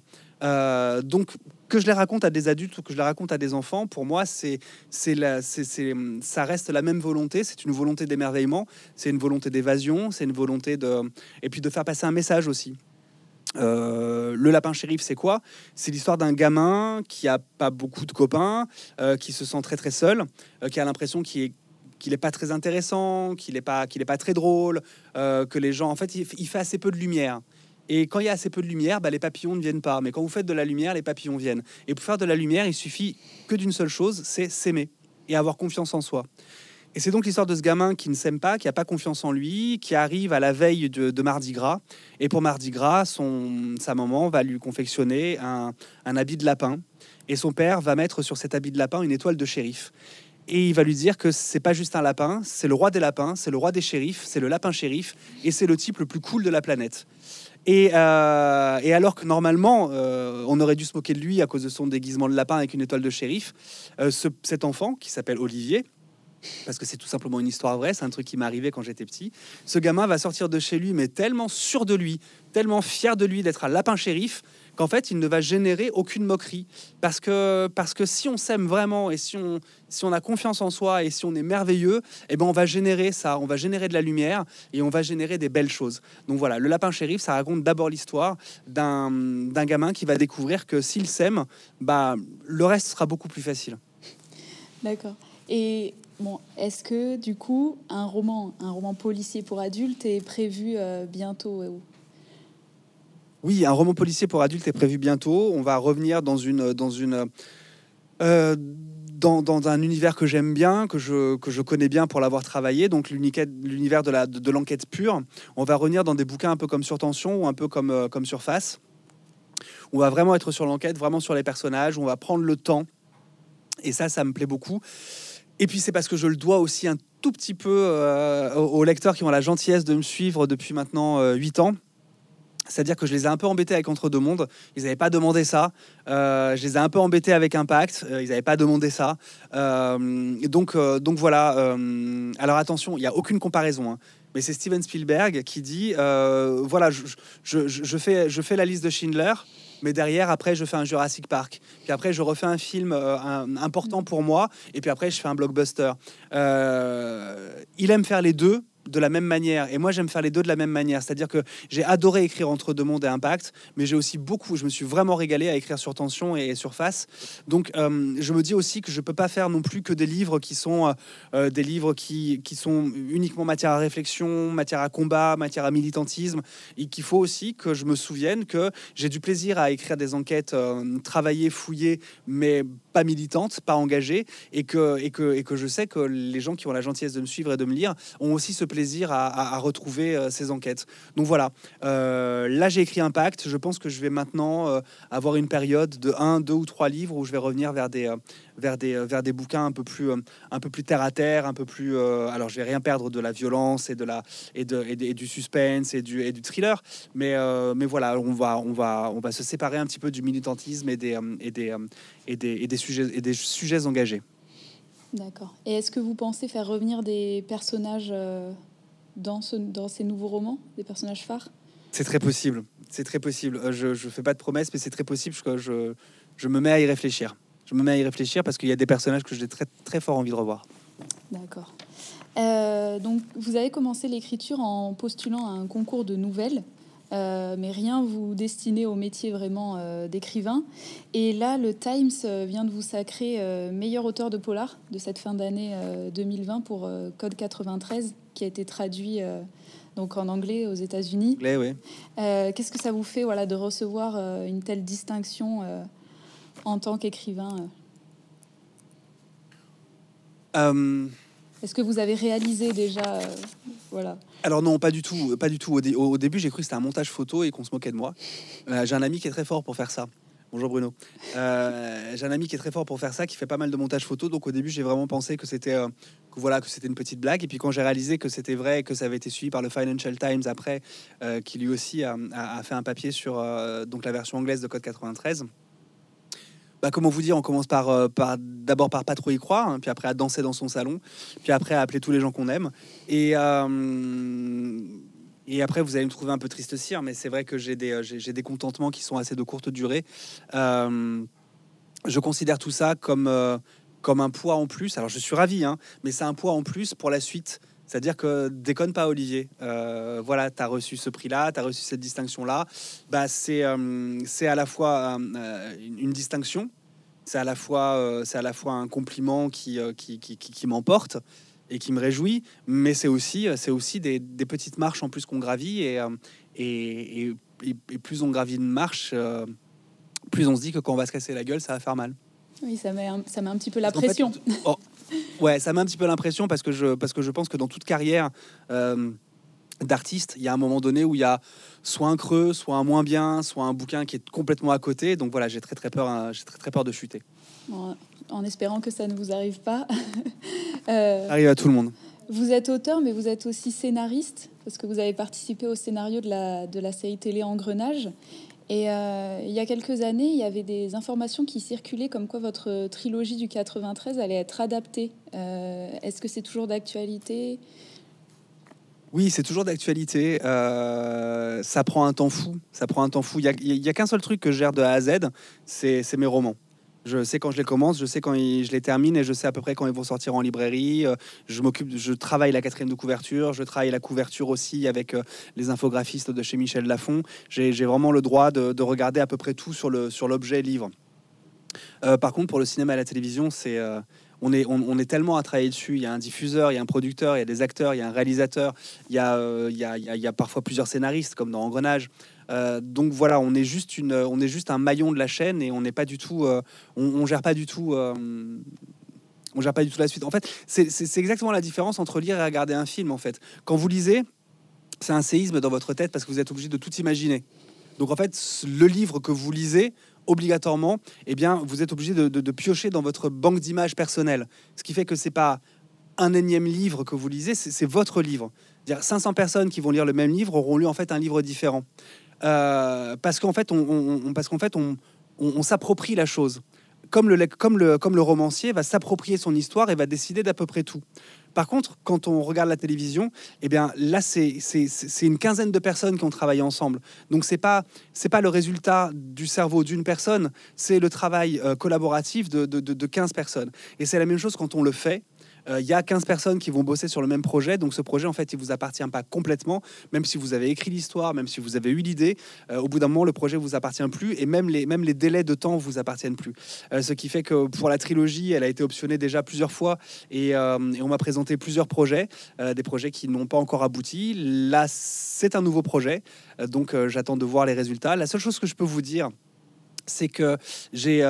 donc, que je les raconte à des adultes ou que je les raconte à des enfants, pour moi, c'est, ça reste la même volonté. C'est une volonté d'émerveillement, c'est une volonté d'évasion, c'est une volonté de, et puis de faire passer un message aussi. Euh, le lapin shérif, c'est quoi? C'est l'histoire d'un gamin qui a pas beaucoup de copains, euh, qui se sent très très seul, euh, qui a l'impression qu'il est n'est pas très intéressant, qu'il n'est pas pas très drôle, que les gens, en fait, il, fait assez peu de lumière. Et quand il y a assez peu de lumière, bah, les papillons ne viennent pas. Mais quand vous faites de la lumière, les papillons viennent. Et pour faire de la lumière, il suffit que d'une seule chose, c'est s'aimer et avoir confiance en soi. Et c'est donc l'histoire de ce gamin qui ne s'aime pas, qui n'a pas confiance en lui, qui arrive à la veille de, Mardi Gras. Et pour Mardi Gras, son, sa maman va lui confectionner un, habit de lapin. Et son père va mettre sur cet habit de lapin une étoile de shérif. Et il va lui dire que c'est pas juste un lapin, c'est le roi des lapins, c'est le roi des shérifs, c'est le lapin shérif, et c'est le type le plus cool de la planète. Et, euh, alors que normalement, euh, on aurait dû se moquer de lui à cause de son déguisement de lapin avec une étoile de shérif, euh, cet enfant, qui s'appelle Olivier, parce que c'est tout simplement une histoire vraie, c'est un truc qui m'est arrivé quand j'étais petit. Ce gamin va sortir de chez lui, mais tellement sûr de lui, tellement fier de lui d'être un lapin shérif, qu'en fait, il ne va générer aucune moquerie. Parce que, parce que si on s'aime vraiment et si on, si on a confiance en soi et si on est merveilleux, eh ben on va générer ça, on va générer de la lumière et on va générer des belles choses. Donc voilà, le lapin shérif, ça raconte d'abord l'histoire d'un gamin qui va découvrir que s'il s'aime, bah, le reste sera beaucoup plus facile. D'accord. Et Bon, est-ce que du coup un roman, un roman policier pour adultes est prévu euh, bientôt Oui, un roman policier pour adultes est prévu bientôt. On va revenir dans une dans une euh, dans, un univers que j'aime bien, que je, que je connais bien pour l'avoir travaillé, donc l'univers de l'enquête de, l'enquête pure. On va revenir dans des bouquins un peu comme Sur Tension ou un peu comme, euh, comme Surface. On va vraiment être sur l'enquête, vraiment sur les personnages. On va prendre le temps. Et ça, ça me plaît beaucoup. Et puis c'est parce que je le dois aussi un tout petit peu euh, aux lecteurs qui ont la gentillesse de me suivre depuis maintenant euh, 8 ans. C'est-à-dire que je les ai un peu embêtés avec Entre deux mondes. Ils n'avaient pas demandé ça. Euh, je les ai un peu embêtés avec Impact. Euh, ils n'avaient pas demandé ça. donc, donc voilà. alors attention, il n'y a aucune comparaison. Hein. Mais c'est Steven Spielberg qui dit voilà, je, je, fais, je fais la liste de Schindler mais derrière, après, je fais un Jurassic Park. Puis après, je refais un film euh, important pour moi, et puis après, je fais un blockbuster. Euh, il aime faire les deux, de la même manière. Et moi, j'aime faire les deux de la même manière. C'est-à-dire que j'ai adoré écrire entre deux mondes et impact, mais j'ai aussi beaucoup, je me suis vraiment régalé à écrire sur tension et surface. Donc, euh, je me dis aussi que je peux pas faire non plus que des livres qui sont euh, euh, des livres qui, qui sont uniquement matière à réflexion, matière à combat, matière à militantisme, et qu'il faut aussi que je me souvienne que j'ai du plaisir à écrire des enquêtes travaillées, fouillées, mais pas militantes, pas engagées, et que, et, que, et que je sais que les gens qui ont la gentillesse de me suivre et de me lire ont aussi ce plaisir plaisir à, retrouver euh, ces enquêtes. Donc voilà, euh, là j'ai écrit Impact. Je pense que je vais maintenant euh, avoir une période de un, deux ou trois livres où je vais revenir vers des, vers des, vers des bouquins un peu plus, un peu plus terre à terre, un peu plus. alors je vais rien perdre de la violence et de la et, de, et, du suspense et du, et du thriller, mais mais voilà, on va on va on va se séparer un petit peu du militantisme et des et des et des, et des sujets et des sujets engagés. D'accord. Et est-ce que vous pensez faire revenir des personnages dans, ce, dans ces nouveaux romans, des personnages phares? C'est très possible. C'est très possible. Euh, je ne fais pas de promesses, mais c'est très possible. Je, je, je, me mets à y réfléchir. Je me mets à y réfléchir parce qu'il y a des personnages que j'ai très, très fort envie de revoir. D'accord. Euh, donc, vous avez commencé l'écriture en postulant à un concours de nouvelles. Mais rien vous destinez au métier vraiment d'écrivain. Et là, le Times vient de vous sacrer meilleur auteur de polar de cette fin d'année 2020 pour Code 93, qui a été traduit donc en anglais aux États-Unis. Oui. Qu'est-ce que ça vous fait voilà, de recevoir une telle distinction en tant qu'écrivain est-ce que vous avez réalisé déjà euh, voilà. Alors non, pas du tout, pas du tout. Au, début, j'ai cru que c'était un montage photo et qu'on se moquait de moi. Euh, j'ai un ami qui est très fort pour faire ça. Bonjour Bruno. Euh, j'ai un ami qui est très fort pour faire ça, qui fait pas mal de montage photo. Donc au début, j'ai vraiment pensé que c'était que voilà que c'était une petite blague. Et puis quand j'ai réalisé que c'était vrai, que ça avait été suivi par le Financial Times après, qui lui aussi a, a, fait un papier sur donc la version anglaise de Code 93 bah, comment vous dire, on commence par, euh, par d'abord par pas trop y croire, hein, puis après à danser dans son salon, puis après à appeler tous les gens qu'on aime. Et, euh, et après, vous allez me trouver un peu triste cire, mais c'est vrai que j'ai des, j'ai, des contentements qui sont assez de courte durée. Euh, je considère tout ça comme, comme un poids en plus. Alors je suis ravi, hein, mais c'est un poids en plus pour la suite. C'est-à-dire que déconne pas, Olivier. voilà, tu as reçu ce prix-là, tu as reçu cette distinction-là. Bah, c'est, c'est à la fois une distinction, c'est à la fois, euh, c'est à la fois un compliment qui, euh, qui, qui, qui, m'emporte et qui me réjouit, mais c'est aussi, c'est aussi des, des, petites marches en plus qu'on gravit et, euh, et, et, plus on gravit une marche, plus on se dit que quand on va se casser la gueule, ça va faire mal. Oui, ça met un, ça met un petit peu la pression. Oh, ouais, ça met un petit peu l'impression parce que je, parce que je pense que dans toute carrière d'artiste, il y a un moment donné où il y a soit un creux, soit un moins bien, soit un bouquin qui est complètement à côté. Donc voilà, j'ai très très peur, hein, j'ai très très peur de chuter. en espérant que ça ne vous arrive pas. [LAUGHS] euh, arrive à tout le monde. Vous êtes auteur, mais vous êtes aussi scénariste, parce que vous avez participé au scénario de la, de la série télé Engrenage. Et euh, il y a quelques années, il y avait des informations qui circulaient comme quoi votre trilogie du 93 allait être adaptée. Euh, est-ce que c'est toujours d'actualité? Oui, c'est toujours d'actualité. Euh, ça prend un temps fou. Ça prend un temps fou. Il n'y a, qu'un seul truc que je gère de A à Z, c'est mes romans. Je sais quand je les commence, je sais quand je les termine et je sais à peu près quand ils vont sortir en librairie. Euh, je m'occupe, je travaille la quatrième de couverture, je travaille la couverture aussi avec euh, les infographistes de chez Michel Lafon. J'ai vraiment le droit de, regarder à peu près tout sur l'objet livre. par contre, pour le cinéma et la télévision, c'est on est, tellement à travailler dessus. Il y a un diffuseur, il y a un producteur, il y a des acteurs, il y a un réalisateur, euh, il, y a, il y a parfois plusieurs scénaristes, comme dans Engrenage. Euh, donc voilà, on est juste une, on est juste un maillon de la chaîne et on n'est pas du tout, euh, on, gère pas du tout, on gère pas du tout la suite. En fait, c'est exactement la différence entre lire et regarder un film. En fait, quand vous lisez, c'est un séisme dans votre tête parce que vous êtes obligé de tout imaginer. Donc en fait, le livre que vous lisez, obligatoirement, eh bien, vous êtes obligé de, piocher dans votre banque d'images personnelles. Ce qui fait que c'est pas un énième livre que vous lisez, c'est votre livre. Dire 500 personnes qui vont lire le même livre auront lu en fait un livre différent. Euh, parce qu'en fait, on, parce qu'en fait, on, s'approprie la chose. Comme le, comme, le, comme le romancier va s'approprier son histoire et va décider d'à peu près tout. Par contre, quand on regarde la télévision, eh bien là, c'est une quinzaine de personnes qui ont travaillé ensemble. Donc, ce n'est pas, pas le résultat du cerveau d'une personne, c'est le travail euh, collaboratif de, de, de 15 personnes. Et c'est la même chose quand on le fait il y a 15 personnes qui vont bosser sur le même projet. Donc ce projet, en fait, il vous appartient pas complètement. Même si vous avez écrit l'histoire, même si vous avez eu l'idée, euh, au bout d'un moment, le projet vous appartient plus et même les, même les délais de temps vous appartiennent plus. Euh, ce qui fait que pour la trilogie, elle a été optionnée déjà plusieurs fois et, on m'a présenté plusieurs projets, des projets qui n'ont pas encore abouti. Là, c'est un nouveau projet, donc j'attends de voir les résultats. La seule chose que je peux vous dire, c'est que j'ai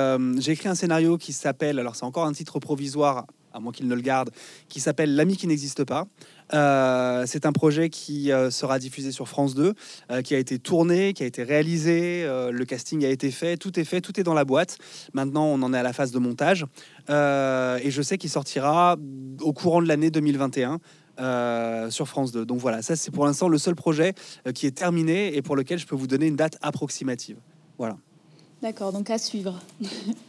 écrit un scénario qui s'appelle, alors c'est encore un titre provisoire à moins qu'il ne le garde, qui s'appelle L'ami qui n'existe pas. Euh, c'est un projet qui euh, sera diffusé sur France 2, euh, qui a été tourné, qui a été réalisé, le casting a été fait, tout est fait, tout est dans la boîte. Maintenant, on en est à la phase de montage. et je sais qu'il sortira au courant de l'année 2021. sur France 2. Donc voilà, ça c'est pour l'instant le seul projet qui est terminé et pour lequel je peux vous donner une date approximative. Voilà. D'accord, donc à suivre. [LAUGHS]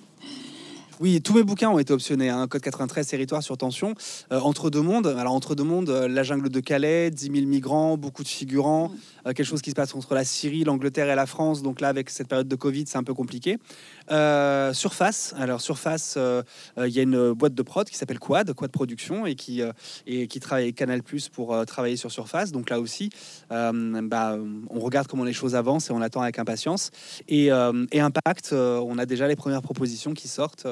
Oui, tous mes bouquins ont été optionnés. Hein. Code 93, territoire sur tension. Euh, entre deux mondes. Alors, entre deux mondes, euh, la jungle de Calais, 10 000 migrants, beaucoup de figurants, euh, quelque chose qui se passe entre la Syrie, l'Angleterre et la France. Donc là, avec cette période de Covid, c'est un peu compliqué. Euh, Surface, alors Surface, euh, euh, il y a une boîte de prod qui s'appelle Quad, Quad Production, et qui, et qui travaille avec Canal Plus pour travailler sur Surface. Donc là aussi, bah, on regarde comment les choses avancent et on attend avec impatience. Et, et Impact, on a déjà les premières propositions qui sortent.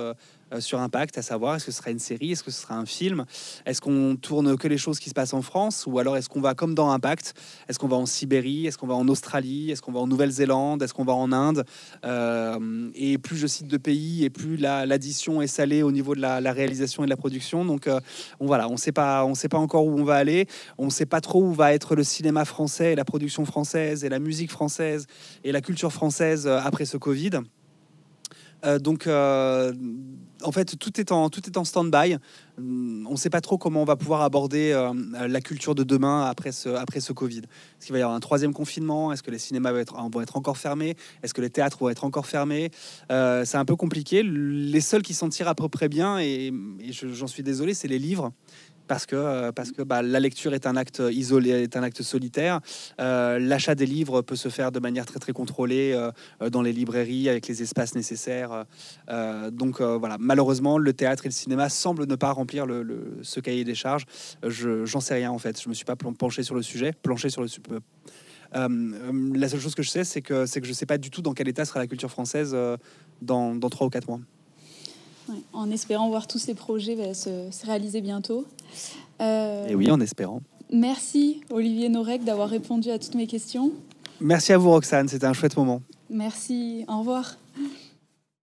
Euh, sur Impact, à savoir est-ce que ce sera une série, est-ce que ce sera un film, est-ce qu'on tourne que les choses qui se passent en France, ou alors est-ce qu'on va comme dans Impact, est-ce qu'on va en Sibérie, est-ce qu'on va en Australie, est-ce qu'on va en Nouvelle-Zélande, est-ce qu'on va en Inde? Euh, Et plus je cite de pays, et plus l'addition est salée au niveau de la, réalisation et de la production. Donc euh, on, voilà, on ne sait pas, sait pas encore où on va aller, on ne sait pas trop où va être le cinéma français, et la production française, et la musique française, et la culture française après ce Covid. Euh, donc, euh, en fait, tout est en, en stand-by. On ne sait pas trop comment on va pouvoir aborder euh, la culture de demain après ce, après ce Covid. Est-ce qu'il va y avoir un troisième confinement? Est-ce que les cinémas vont être, vont être encore fermés? Est-ce que les théâtres vont être encore fermés? C'est un peu compliqué. Les seuls qui s'en tirent à peu près bien, et j'en suis désolé, c'est les livres parce que, euh, parce que bah, la lecture est un acte isolé, est un acte solitaire. Euh, l'achat des livres peut se faire de manière très très contrôlée euh, dans les librairies avec les espaces nécessaires. donc voilà, malheureusement, le théâtre et le cinéma semblent ne pas remplir ce cahier des charges. Je j'en sais rien en fait. Je me suis pas penché sur le sujet, sur le la seule chose que je sais, c'est que, que je sais pas du tout dans quel état sera la culture française dans, trois ou quatre mois en espérant voir tous ces projets bah, se, réaliser bientôt. Euh, Et oui, en espérant. Merci Olivier Norek d'avoir répondu à toutes mes questions. Merci à vous Roxane, c'était un chouette moment. Merci, au revoir.